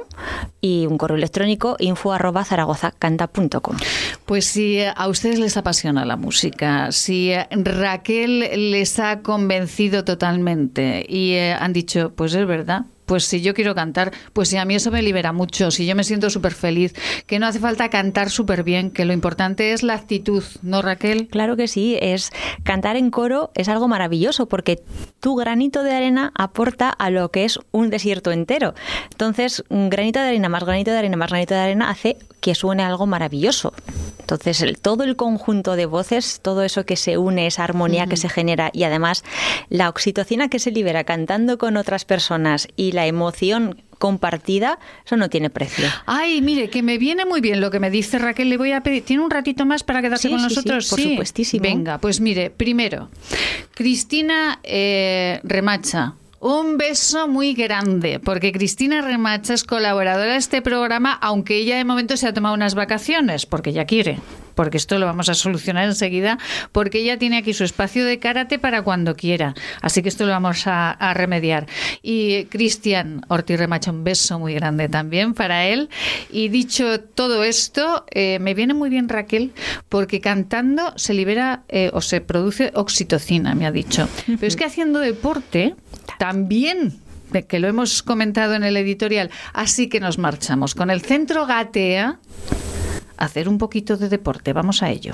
y un correo electrónico info arroba zaragozacanta.com. Pues si a ustedes les apasiona la música, si Raquel les ha convencido totalmente y eh, han dicho, pues es verdad. Pues si yo quiero cantar, pues si a mí eso me libera mucho, si yo me siento súper feliz, que no hace falta cantar súper bien, que lo importante es la actitud, ¿no, Raquel? Claro que sí, es cantar en coro es algo maravilloso porque tu granito de arena aporta a lo que es un desierto entero. Entonces, granito de arena más granito de arena más granito de arena hace que suene algo maravilloso. Entonces, el- todo el conjunto de voces, todo eso que se une, esa armonía que se genera y además la oxitocina que se libera cantando con otras personas y la emoción compartida, eso no tiene precio. Ay, mire, que me viene muy bien lo que me dice Raquel. Le voy a pedir. ¿Tiene un ratito más para quedarse Sí, con sí, sí, nosotros? por supuestísimo. Venga, pues mire, primero, Cristina eh, Remacha Un beso muy grande, porque Cristina Remacha es colaboradora de este programa, aunque ella de momento se ha tomado unas vacaciones, porque ya quiere porque esto lo vamos a solucionar enseguida, porque ella tiene aquí su espacio de karate para cuando quiera. Así que esto lo vamos a, remediar. Y Cristian Ortiz Remacha, un beso muy grande también para él. Y dicho todo esto, eh, me viene muy bien Raquel, porque cantando se libera eh, o se produce oxitocina, me ha dicho. Pero es que haciendo deporte también que lo hemos comentado en el editorial, así que nos marchamos con el centro Gatea hacer un poquito de deporte. Vamos a ello.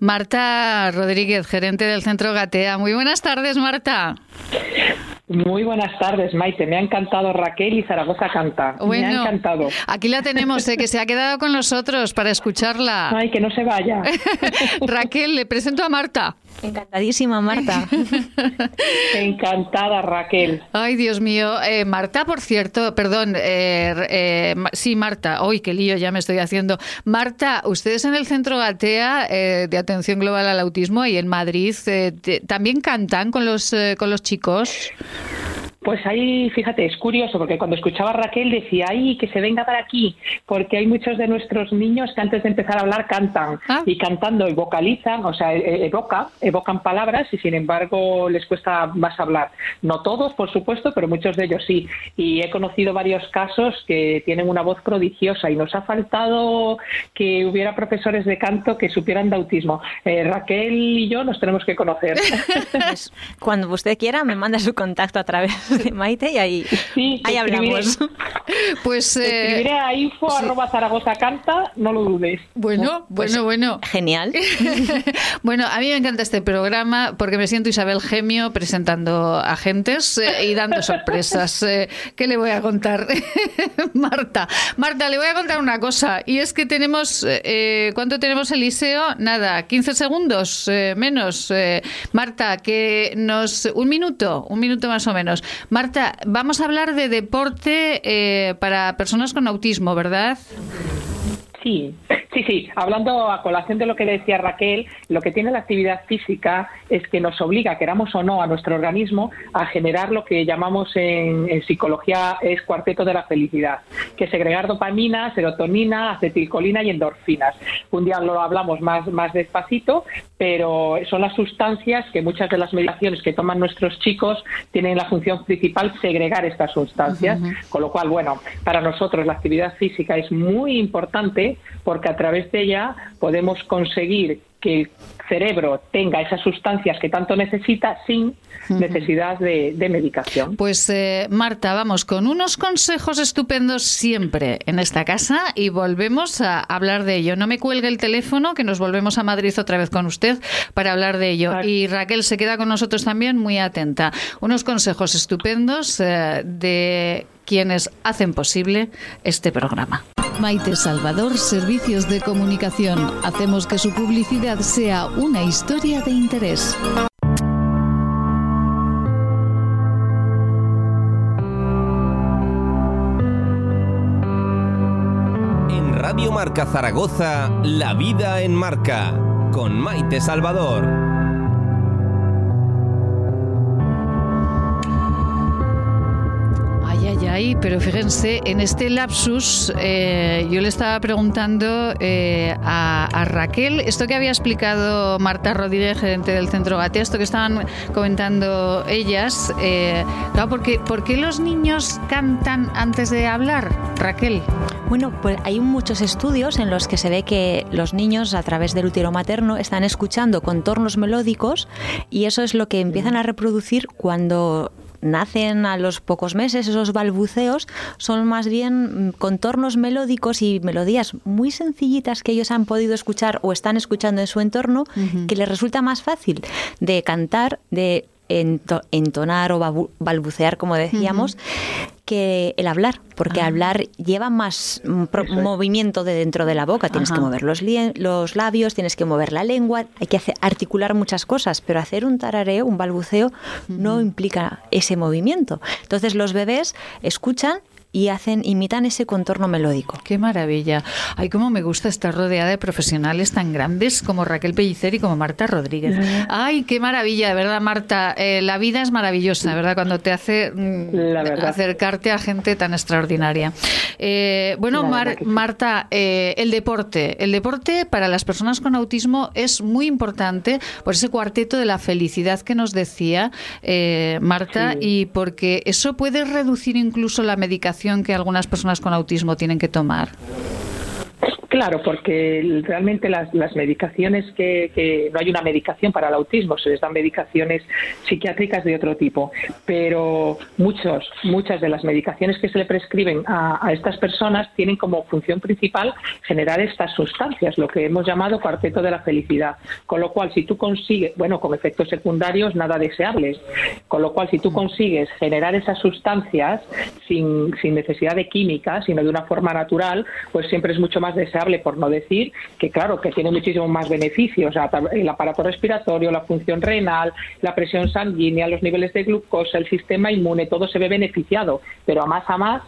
Marta Rodríguez, gerente del Centro Gatea. Muy buenas tardes, Marta. Muy buenas tardes, Maite. Me ha encantado Raquel y Zaragoza canta. me ha encantado. Aquí la tenemos, eh, que se ha quedado con nosotros para escucharla. Ay, que no se vaya. Raquel, le presento a Marta. Encantadísima, Marta. Encantada, Raquel. Ay, Dios mío. Eh, Marta, por cierto, perdón, eh, eh, sí, Marta. Uy, qué lío ya me estoy haciendo. Marta, ustedes en el Centro Gatea de Atención Global al Autismo y en Madrid, ¿también cantan con los, con los chicos? Pues ahí, fíjate, es curioso porque cuando escuchaba a Raquel decía, ay, que se venga para aquí, porque hay muchos de nuestros niños que antes de empezar a hablar cantan ah. y cantando y vocalizan, o sea, e-, evoca, evocan palabras y sin embargo les cuesta más hablar. No todos, por supuesto, pero muchos de ellos sí. Y he conocido varios casos que tienen una voz prodigiosa y nos ha faltado que hubiera profesores de canto que supieran de autismo. Eh, Raquel y yo nos tenemos que conocer. Pues, cuando usted quiera, me manda su contacto a través Maite y ahí, ahí hablamos. Pues eh, escribiré a info arroba Zaragoza canta, no lo dudes. Bueno, pues bueno, bueno. Genial. bueno, a mí me encanta este programa porque me siento Isabel Gemio presentando agentes eh, y dando sorpresas. Eh, ¿Qué le voy a contar? Marta, Marta, le voy a contar una cosa y es que tenemos, ¿cuánto tenemos Eliseo? Nada, 15 segundos menos. Marta, que nos, un minuto, un minuto más o menos. Marta, vamos a hablar de deporte eh, para personas con autismo, ¿verdad? Sí, sí, sí. Hablando a colación de lo que decía Raquel, lo que tiene la actividad física es que nos obliga, queramos o no, a nuestro organismo a generar lo que llamamos en, psicología es cuarteto de la felicidad, que es segregar dopamina, serotonina, acetilcolina y endorfinas. Un día lo hablamos más, más despacito, pero son las sustancias que muchas de las medicaciones que toman nuestros chicos tienen la función principal segregar estas sustancias, con lo cual, bueno, para nosotros la actividad física es muy importante porque a través de ella podemos conseguir que el cerebro tenga esas sustancias que tanto necesita sin necesidad de, medicación. Pues eh, Marta, vamos con unos consejos estupendos siempre en esta casa y volvemos a hablar de ello. No me cuelgue el teléfono, que nos volvemos a Madrid otra vez con usted para hablar de ello. Y Raquel se queda con nosotros también muy atenta. Unos consejos estupendos eh, de quienes hacen posible este programa. Maite Salvador, Servicios de Comunicación. Hacemos que su publicidad sea una historia de interés. En Radio Marca Zaragoza, La Vida en Marca, con Maite Salvador. Pero fíjense, en este lapsus eh, yo le estaba preguntando eh, a, Raquel esto que había explicado Marta Rodríguez, gerente del Centro Gatea, esto que estaban comentando ellas. Eh, ¿por qué los niños cantan antes de hablar, Raquel? Bueno, pues hay muchos estudios en los que se ve que los niños a través del útero materno están escuchando contornos melódicos y eso es lo que empiezan a reproducir cuando nacen a los pocos meses, esos balbuceos, son más bien mm, contornos melódicos y melodías muy sencillitas que ellos han podido escuchar o están escuchando en su entorno, que les resulta más fácil de cantar, de entonar o balbucear, como decíamos, que el hablar, porque Ah. hablar lleva más mm, movimiento de dentro de la boca. Tienes Ajá. que mover los, los labios, tienes que mover la lengua, hay que hacer- articular muchas cosas, pero hacer un tarareo, un balbuceo, no implica ese movimiento. Entonces los bebés escuchan y hacen, imitan ese contorno melódico. Qué maravilla. Ay, cómo me gusta estar rodeada de profesionales tan grandes como Raquel Pellicer y como Marta Rodríguez. Ay, qué maravilla, de verdad, Marta. Eh, la vida es maravillosa, ¿verdad? Cuando te hace mm, acercarte a gente tan extraordinaria. Eh, bueno, Mar- sí. Marta, eh, el deporte. El deporte para las personas con autismo es muy importante por ese cuarteto de la felicidad que nos decía eh, Marta Sí. y porque eso puede reducir incluso la medicación que algunas personas con autismo tienen que tomar. Claro, porque realmente las, las medicaciones que, que no hay una medicación para el autismo, se les dan medicaciones psiquiátricas de otro tipo, pero muchos, muchas de las medicaciones que se le prescriben a, a estas personas tienen como función principal generar estas sustancias, lo que hemos llamado cuarteto de la felicidad. Con lo cual, si tú consigues, bueno, con efectos secundarios nada deseables, con lo cual si tú consigues generar esas sustancias sin, sin necesidad de química, sino de una forma natural, pues siempre es mucho más deseable, por no decir que, claro, que tiene muchísimos más beneficios. El aparato respiratorio, la función renal, la presión sanguínea, los niveles de glucosa, el sistema inmune, todo se ve beneficiado. Pero a más a más,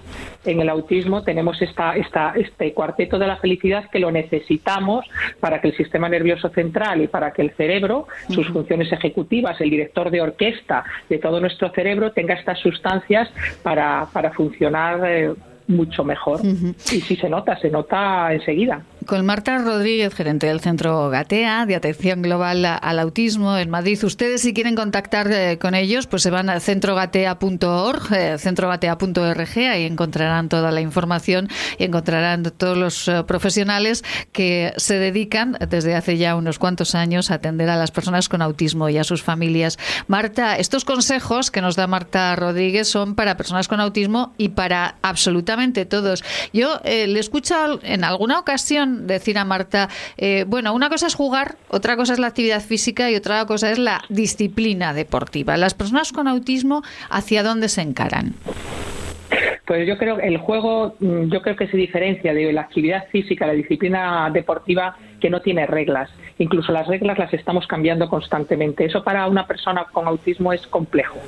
en el autismo tenemos esta, esta, este cuarteto de la felicidad que lo necesitamos para que el sistema nervioso central y para que el cerebro, sus funciones ejecutivas, el director de orquesta de todo nuestro cerebro tenga estas sustancias para, para funcionar eh, mucho mejor. Y si se nota, se nota enseguida. Con Marta Rodríguez, gerente del Centro Gatea, de Atención Global al Autismo en Madrid. Ustedes, si quieren contactar eh, con ellos, pues se van a centrogatea.org, eh, centrogatea.org, ahí encontrarán toda la información y encontrarán todos los eh, profesionales que se dedican desde hace ya unos cuantos años a atender a las personas con autismo y a sus familias. Marta, estos consejos que nos da Marta Rodríguez son para personas con autismo y para absolutamente todos. Yo eh, le he escuchado en alguna ocasión decir a Marta, eh, bueno, una cosa es jugar, otra cosa es la actividad física y otra cosa es la disciplina deportiva. Las personas con autismo, ¿hacia dónde se encaran? Pues yo creo que el juego, mm, yo creo que se diferencia de la actividad física, la disciplina deportiva que no tiene reglas. Incluso las reglas las estamos cambiando constantemente. Eso para una persona con autismo es complejo,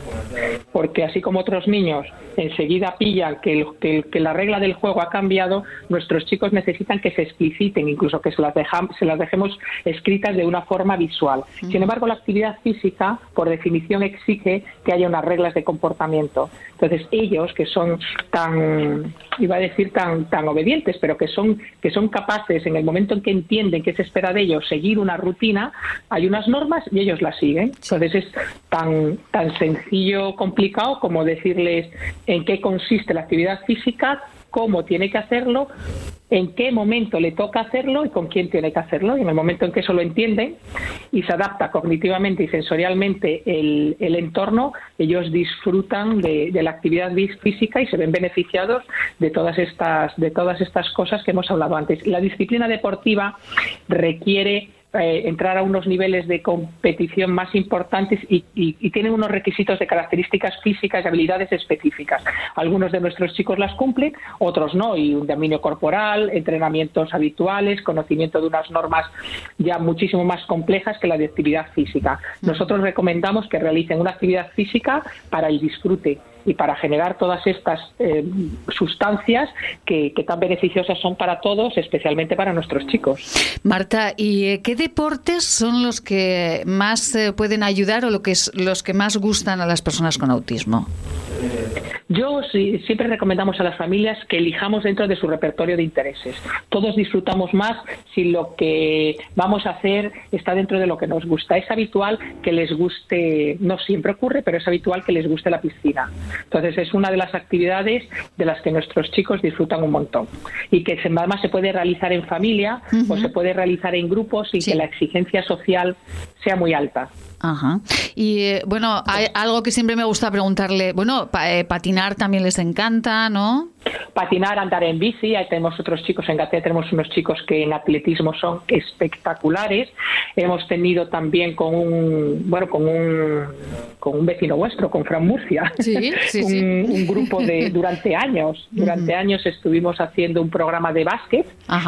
porque así como otros niños enseguida pillan que, el- que el- que la regla del juego ha cambiado, nuestros chicos necesitan que se expliciten, incluso que se las, dejam- se las dejemos escritas de una forma visual. Sin embargo, la actividad física, por definición, exige que haya unas reglas de comportamiento. Entonces, ellos que son tan, iba a decir tan, tan obedientes, pero que son, que son capaces en el momento en que entienden que se espera de ellos seguir una rutina, hay unas normas y ellos las siguen. Entonces es tan, tan sencillo, complicado como decirles en qué consiste la actividad física, cómo tiene que hacerlo, en qué momento le toca hacerlo y con quién tiene que hacerlo. Y en el momento en que eso lo entienden y se adapta cognitivamente y sensorialmente el, entorno, ellos disfrutan de, la actividad física y se ven beneficiados de todas estas de todas estas cosas que hemos hablado antes. La disciplina deportiva requiere eh, entrar a unos niveles de competición más importantes y, y- y tienen unos requisitos de características físicas y habilidades específicas. Algunos de nuestros chicos las cumplen, otros no, y un dominio corporal, entrenamientos habituales, conocimiento de unas normas ya muchísimo más complejas que la de actividad física. Nosotros recomendamos que realicen una actividad física para el disfrute y para generar todas estas eh, sustancias que, tan beneficiosas son para todos, especialmente para nuestros chicos. Marta, ¿y eh, qué deportes son los que más eh, pueden ayudar o lo que es, los que más gustan a las personas con autismo? Yo sí- siempre recomendamos a las familias que elijamos dentro de su repertorio de intereses. Todos disfrutamos más si lo que vamos a hacer está dentro de lo que nos gusta. Es habitual que les guste, no siempre ocurre, pero es habitual que les guste la piscina. Entonces es una de las actividades de las que nuestros chicos disfrutan un montón y que además se puede realizar en familia o se puede realizar en grupos sin que la exigencia social sea muy alta. Ajá. Y bueno, algo que siempre me gusta preguntarle, bueno, eh, patinar también les encanta, ¿no? Patinar, andar en bici. Ahí tenemos otros chicos en Gatea, tenemos unos chicos que en atletismo son espectaculares. Hemos tenido también con un, bueno, con un, con un vecino vuestro, con Fran Murcia, un, grupo de durante años, durante años estuvimos haciendo un programa de básquet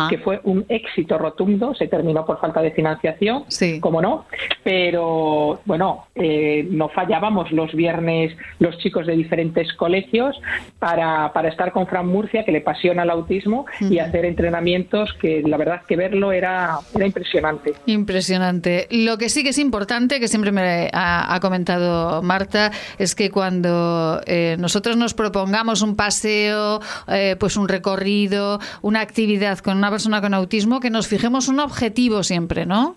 que fue un éxito rotundo. Se terminó por falta de financiación, como no, pero bueno, eh, no fallábamos los viernes los chicos de diferentes colegios para, para estar con Fran Murcia, que le apasiona el autismo, y hacer entrenamientos que la verdad que verlo era, era impresionante. Impresionante. Lo que sí que es importante, que siempre me ha, comentado Marta, es que cuando eh, nosotros nos propongamos un paseo, eh, pues un recorrido, una actividad con una persona con autismo, que nos fijemos un objetivo siempre, ¿no?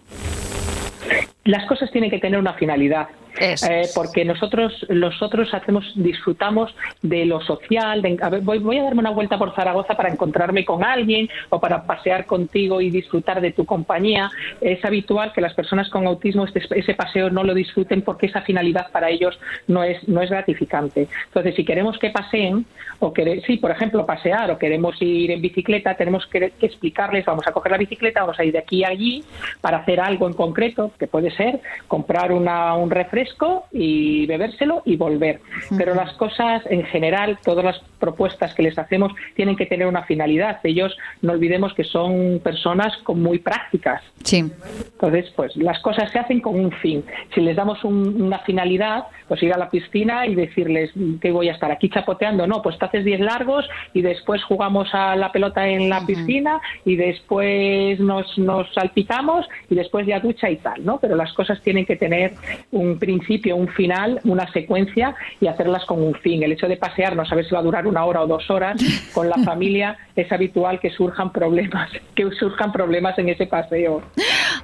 Las cosas tienen que tener una finalidad. Eh, porque nosotros nosotros hacemos disfrutamos de lo social voy, a darme una vuelta por Zaragoza para encontrarme con alguien o para pasear contigo y disfrutar de tu compañía. Es habitual que las personas con autismo este, ese paseo no lo disfruten porque esa finalidad para ellos no es no es gratificante. Entonces si queremos que paseen o que sí por ejemplo pasear o queremos ir en bicicleta tenemos que, explicarles vamos a coger la bicicleta vamos a ir de aquí a allí para hacer algo en concreto que puede ser comprar una, un refresco y bebérselo y volver. Pero las cosas en general, todas las propuestas que les hacemos tienen que tener una finalidad. Ellos no olvidemos que son personas con muy prácticas. Sí. Entonces, pues las cosas se hacen con un fin. Si les damos una finalidad, pues ir a la piscina y decirles que voy a estar aquí chapoteando, no, pues te haces 10 largos y después jugamos a la pelota en la piscina y después nos, nos salpicamos y después ya ducha y tal, ¿no? Pero las cosas tienen que tener un principio, un final, una secuencia y hacerlas con un fin. El hecho de pasear, no saber si va a durar una hora o dos horas, con la familia es habitual que surjan problemas, que surjan problemas en ese paseo.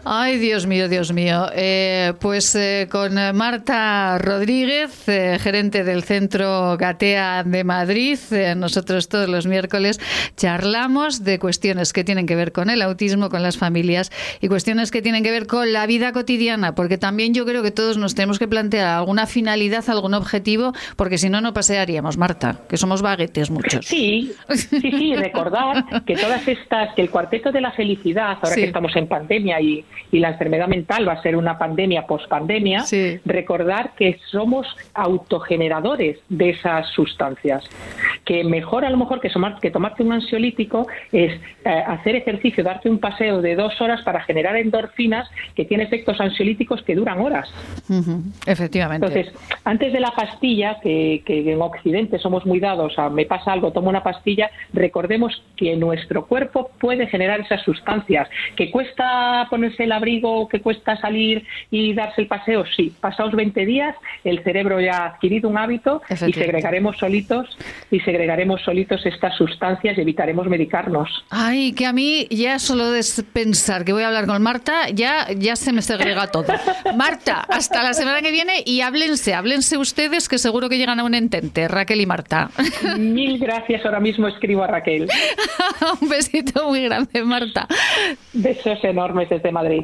Ay, Dios mío, Dios mío. Eh, pues eh, con Marta Rodríguez, eh, gerente del Centro Gatea de Madrid, nosotros todos los miércoles charlamos de cuestiones que tienen que ver con el autismo, con las familias y cuestiones que tienen que ver con la vida cotidiana, porque también yo creo que todos nos tenemos que plantear alguna finalidad, algún objetivo, porque si no, no pasearíamos, Marta, que somos baguetes muchos. Sí, sí, sí, recordar que todas estas, que el cuarteto de la felicidad, ahora que estamos en pandemia y, y la enfermedad mental va a ser una pandemia post-pandemia, recordar que somos autogeneradores de esas sustancias. Que mejor a lo mejor que, que tomarte un ansiolítico es eh, hacer ejercicio, darte un paseo de dos horas para generar endorfinas que tiene efectos ansiolíticos que duran horas. Efectivamente. Entonces, antes de la pastilla, que, que en Occidente somos muy dados a me pasa algo, tomo una pastilla, recordemos que nuestro cuerpo puede generar esas sustancias. ¿Que cuesta ponerse el abrigo, que cuesta salir y darse el paseo? Sí. Pasados 20 días, el cerebro ya ha adquirido un hábito y segregaremos solitos y segregaremos solitos estas sustancias y evitaremos medicarnos. Ay, que a mí ya solo de pensar que voy a hablar con Marta, ya, ya se me segrega todo. Marta, hasta la semana que viene y háblense, háblense ustedes que seguro que llegan a un entente, Raquel y Marta. Mil gracias, ahora mismo escribo a Raquel. un besito muy grande, Marta. Besos enormes desde Madrid.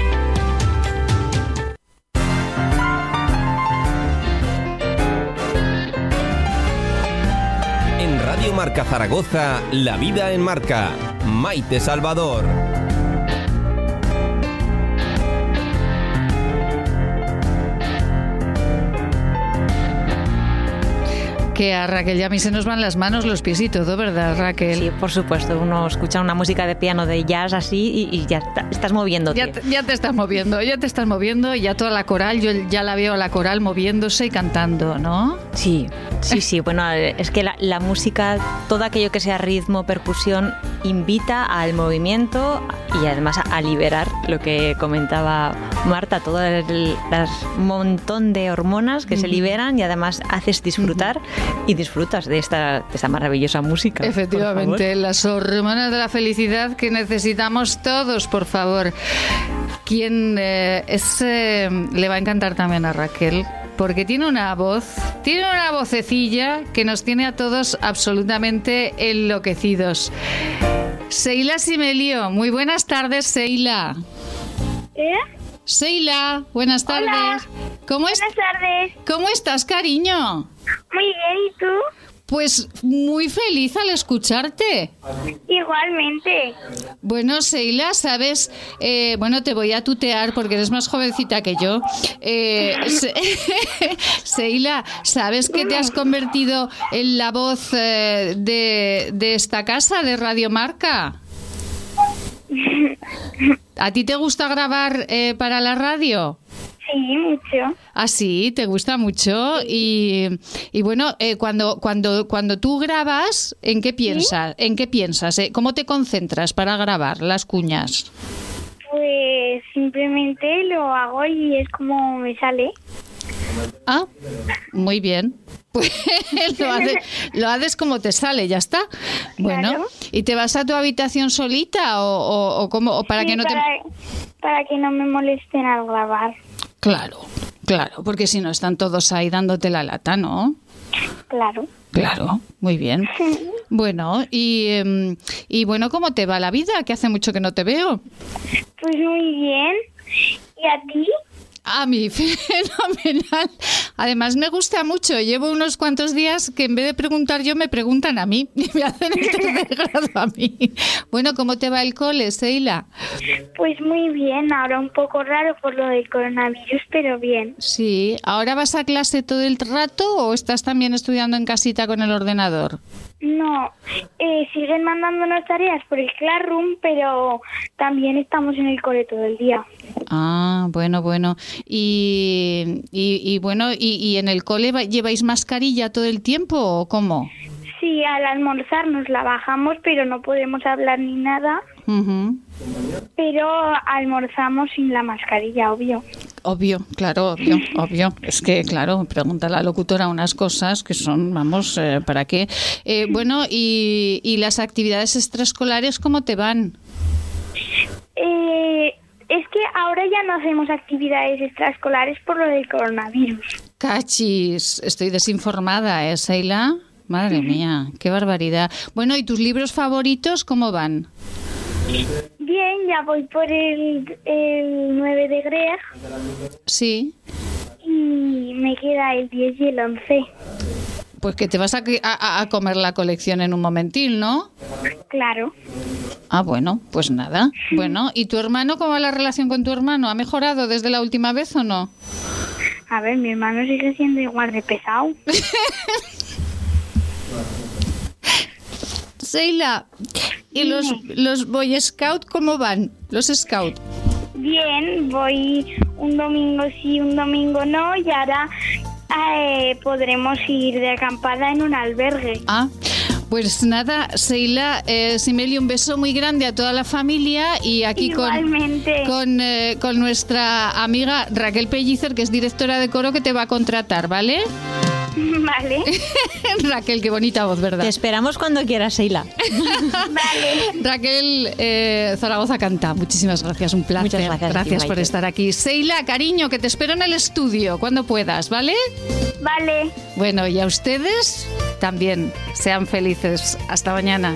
Marca Zaragoza, La Vida en Marca. Maite Salvador. Que a Raquel y a mí se nos van las manos, los pies y todo, ¿verdad, Raquel? Sí, por supuesto. Uno escucha una música de piano de jazz así y, ya estás moviéndote. Ya te, ya te, estás moviendo, ya te estás moviendo y ya toda la coral, yo ya la veo a la coral moviéndose y cantando, ¿no? Sí, sí, sí. Bueno, es que la, la música, todo aquello que sea ritmo, percusión, invita al movimiento y además a liberar lo que comentaba Marta, todo el montón de hormonas que se liberan y además haces disfrutar y disfrutas de esta, de esta maravillosa música. Efectivamente, las hormonas de la felicidad que necesitamos todos, por favor. Quien eh, es, eh, le va a encantar también a Raquel porque tiene una voz, tiene una vocecilla que nos tiene a todos absolutamente enloquecidos. Seila Simelio, muy buenas tardes, Seila. ¿Eh? Seila, buenas tardes. Hola. ¿Cómo buenas tardes. ¿Cómo estás, cariño? Muy bien, ¿y tú? Pues muy feliz al escucharte. Igualmente. Bueno, Seila, sabes, eh, bueno, te voy a tutear porque eres más jovencita que yo. Eh, Seila, ¿sabes que te has convertido en la voz eh, de, de esta casa, de Radio Marca? ¿A ti te gusta grabar eh, para la radio? Sí, mucho. Ah, sí, te gusta mucho. Y, y bueno, eh, cuando, cuando, cuando tú grabas, ¿en qué piensas? ¿En qué piensas? eh? ¿Cómo te concentras para grabar las cuñas? Pues simplemente lo hago y es como me sale. Ah, muy bien. Pues lo haces, lo haces como te sale, ya está. Bueno, Claro. ¿y te vas a tu habitación solita o, o, o cómo? O para Sí, que no te... para, para que no me molesten al grabar. Claro, claro, porque si no están todos ahí dándote la lata, ¿no? Claro. Claro, muy bien. Bueno, y, em, y bueno, ¿cómo te va la vida? Que hace mucho que no te veo. Pues muy bien. ¿Y a ti? A mí, fenomenal. Además, me gusta mucho. Llevo unos cuantos días que en vez de preguntar yo, me preguntan a mí. Y me hacen el tercer grado a mí. Bueno, ¿cómo te va el cole, Seila? Pues muy bien. Ahora un poco raro por lo del coronavirus, pero bien. Sí. ¿Ahora vas a clase todo el rato o estás también estudiando en casita con el ordenador? No, eh, siguen mandándonos tareas por el Classroom, pero también estamos en el cole todo el día. Ah, bueno, bueno. Y, y, y bueno, y, y en el cole lleváis mascarilla todo el tiempo o cómo? Sí, al almorzar nos la bajamos, pero no podemos hablar ni nada. Pero almorzamos sin la mascarilla, obvio. Obvio, claro, obvio, obvio. Es que, claro, pregunta la locutora unas cosas que son, vamos, eh, ¿para qué? Eh, bueno, y, y las actividades extraescolares cómo te van? Eh, es que ahora ya no hacemos actividades extraescolares por lo del coronavirus. Cachis, estoy desinformada, ¿eh, Seila? Madre mía, qué barbaridad. Bueno, ¿y tus libros favoritos cómo van? Bien, ya voy por el, el 9 de Greg Sí. y me queda el 10 y el 11. Pues que te vas a, que- a- a comer la colección en un momentil, ¿no? Claro. Ah, bueno, pues nada. Bueno, ¿y tu hermano cómo va la relación con tu hermano? ¿Ha mejorado desde la última vez o no? A ver, mi hermano sigue siendo igual de pesado. Seila, ¿y los, los Boy Scout cómo van? Los Scout. Bien, voy un domingo sí, un domingo no y ahora eh, podremos ir de acampada en un albergue. Ah, pues nada, Seila, eh, Simeli, un beso muy grande a toda la familia y aquí con, con, eh, con nuestra amiga Raquel Pellicer, que es directora de coro, que te va a contratar, ¿vale? Vale, Raquel, qué bonita voz, ¿verdad? Te esperamos cuando quieras, Seila. vale. Raquel eh, Zaragoza canta. Muchísimas gracias, un placer. Muchas gracias ti, por Maite. estar aquí. Seila, cariño, que te espero en el estudio cuando puedas, ¿vale? Vale. Bueno, y a ustedes también sean felices. Hasta mañana.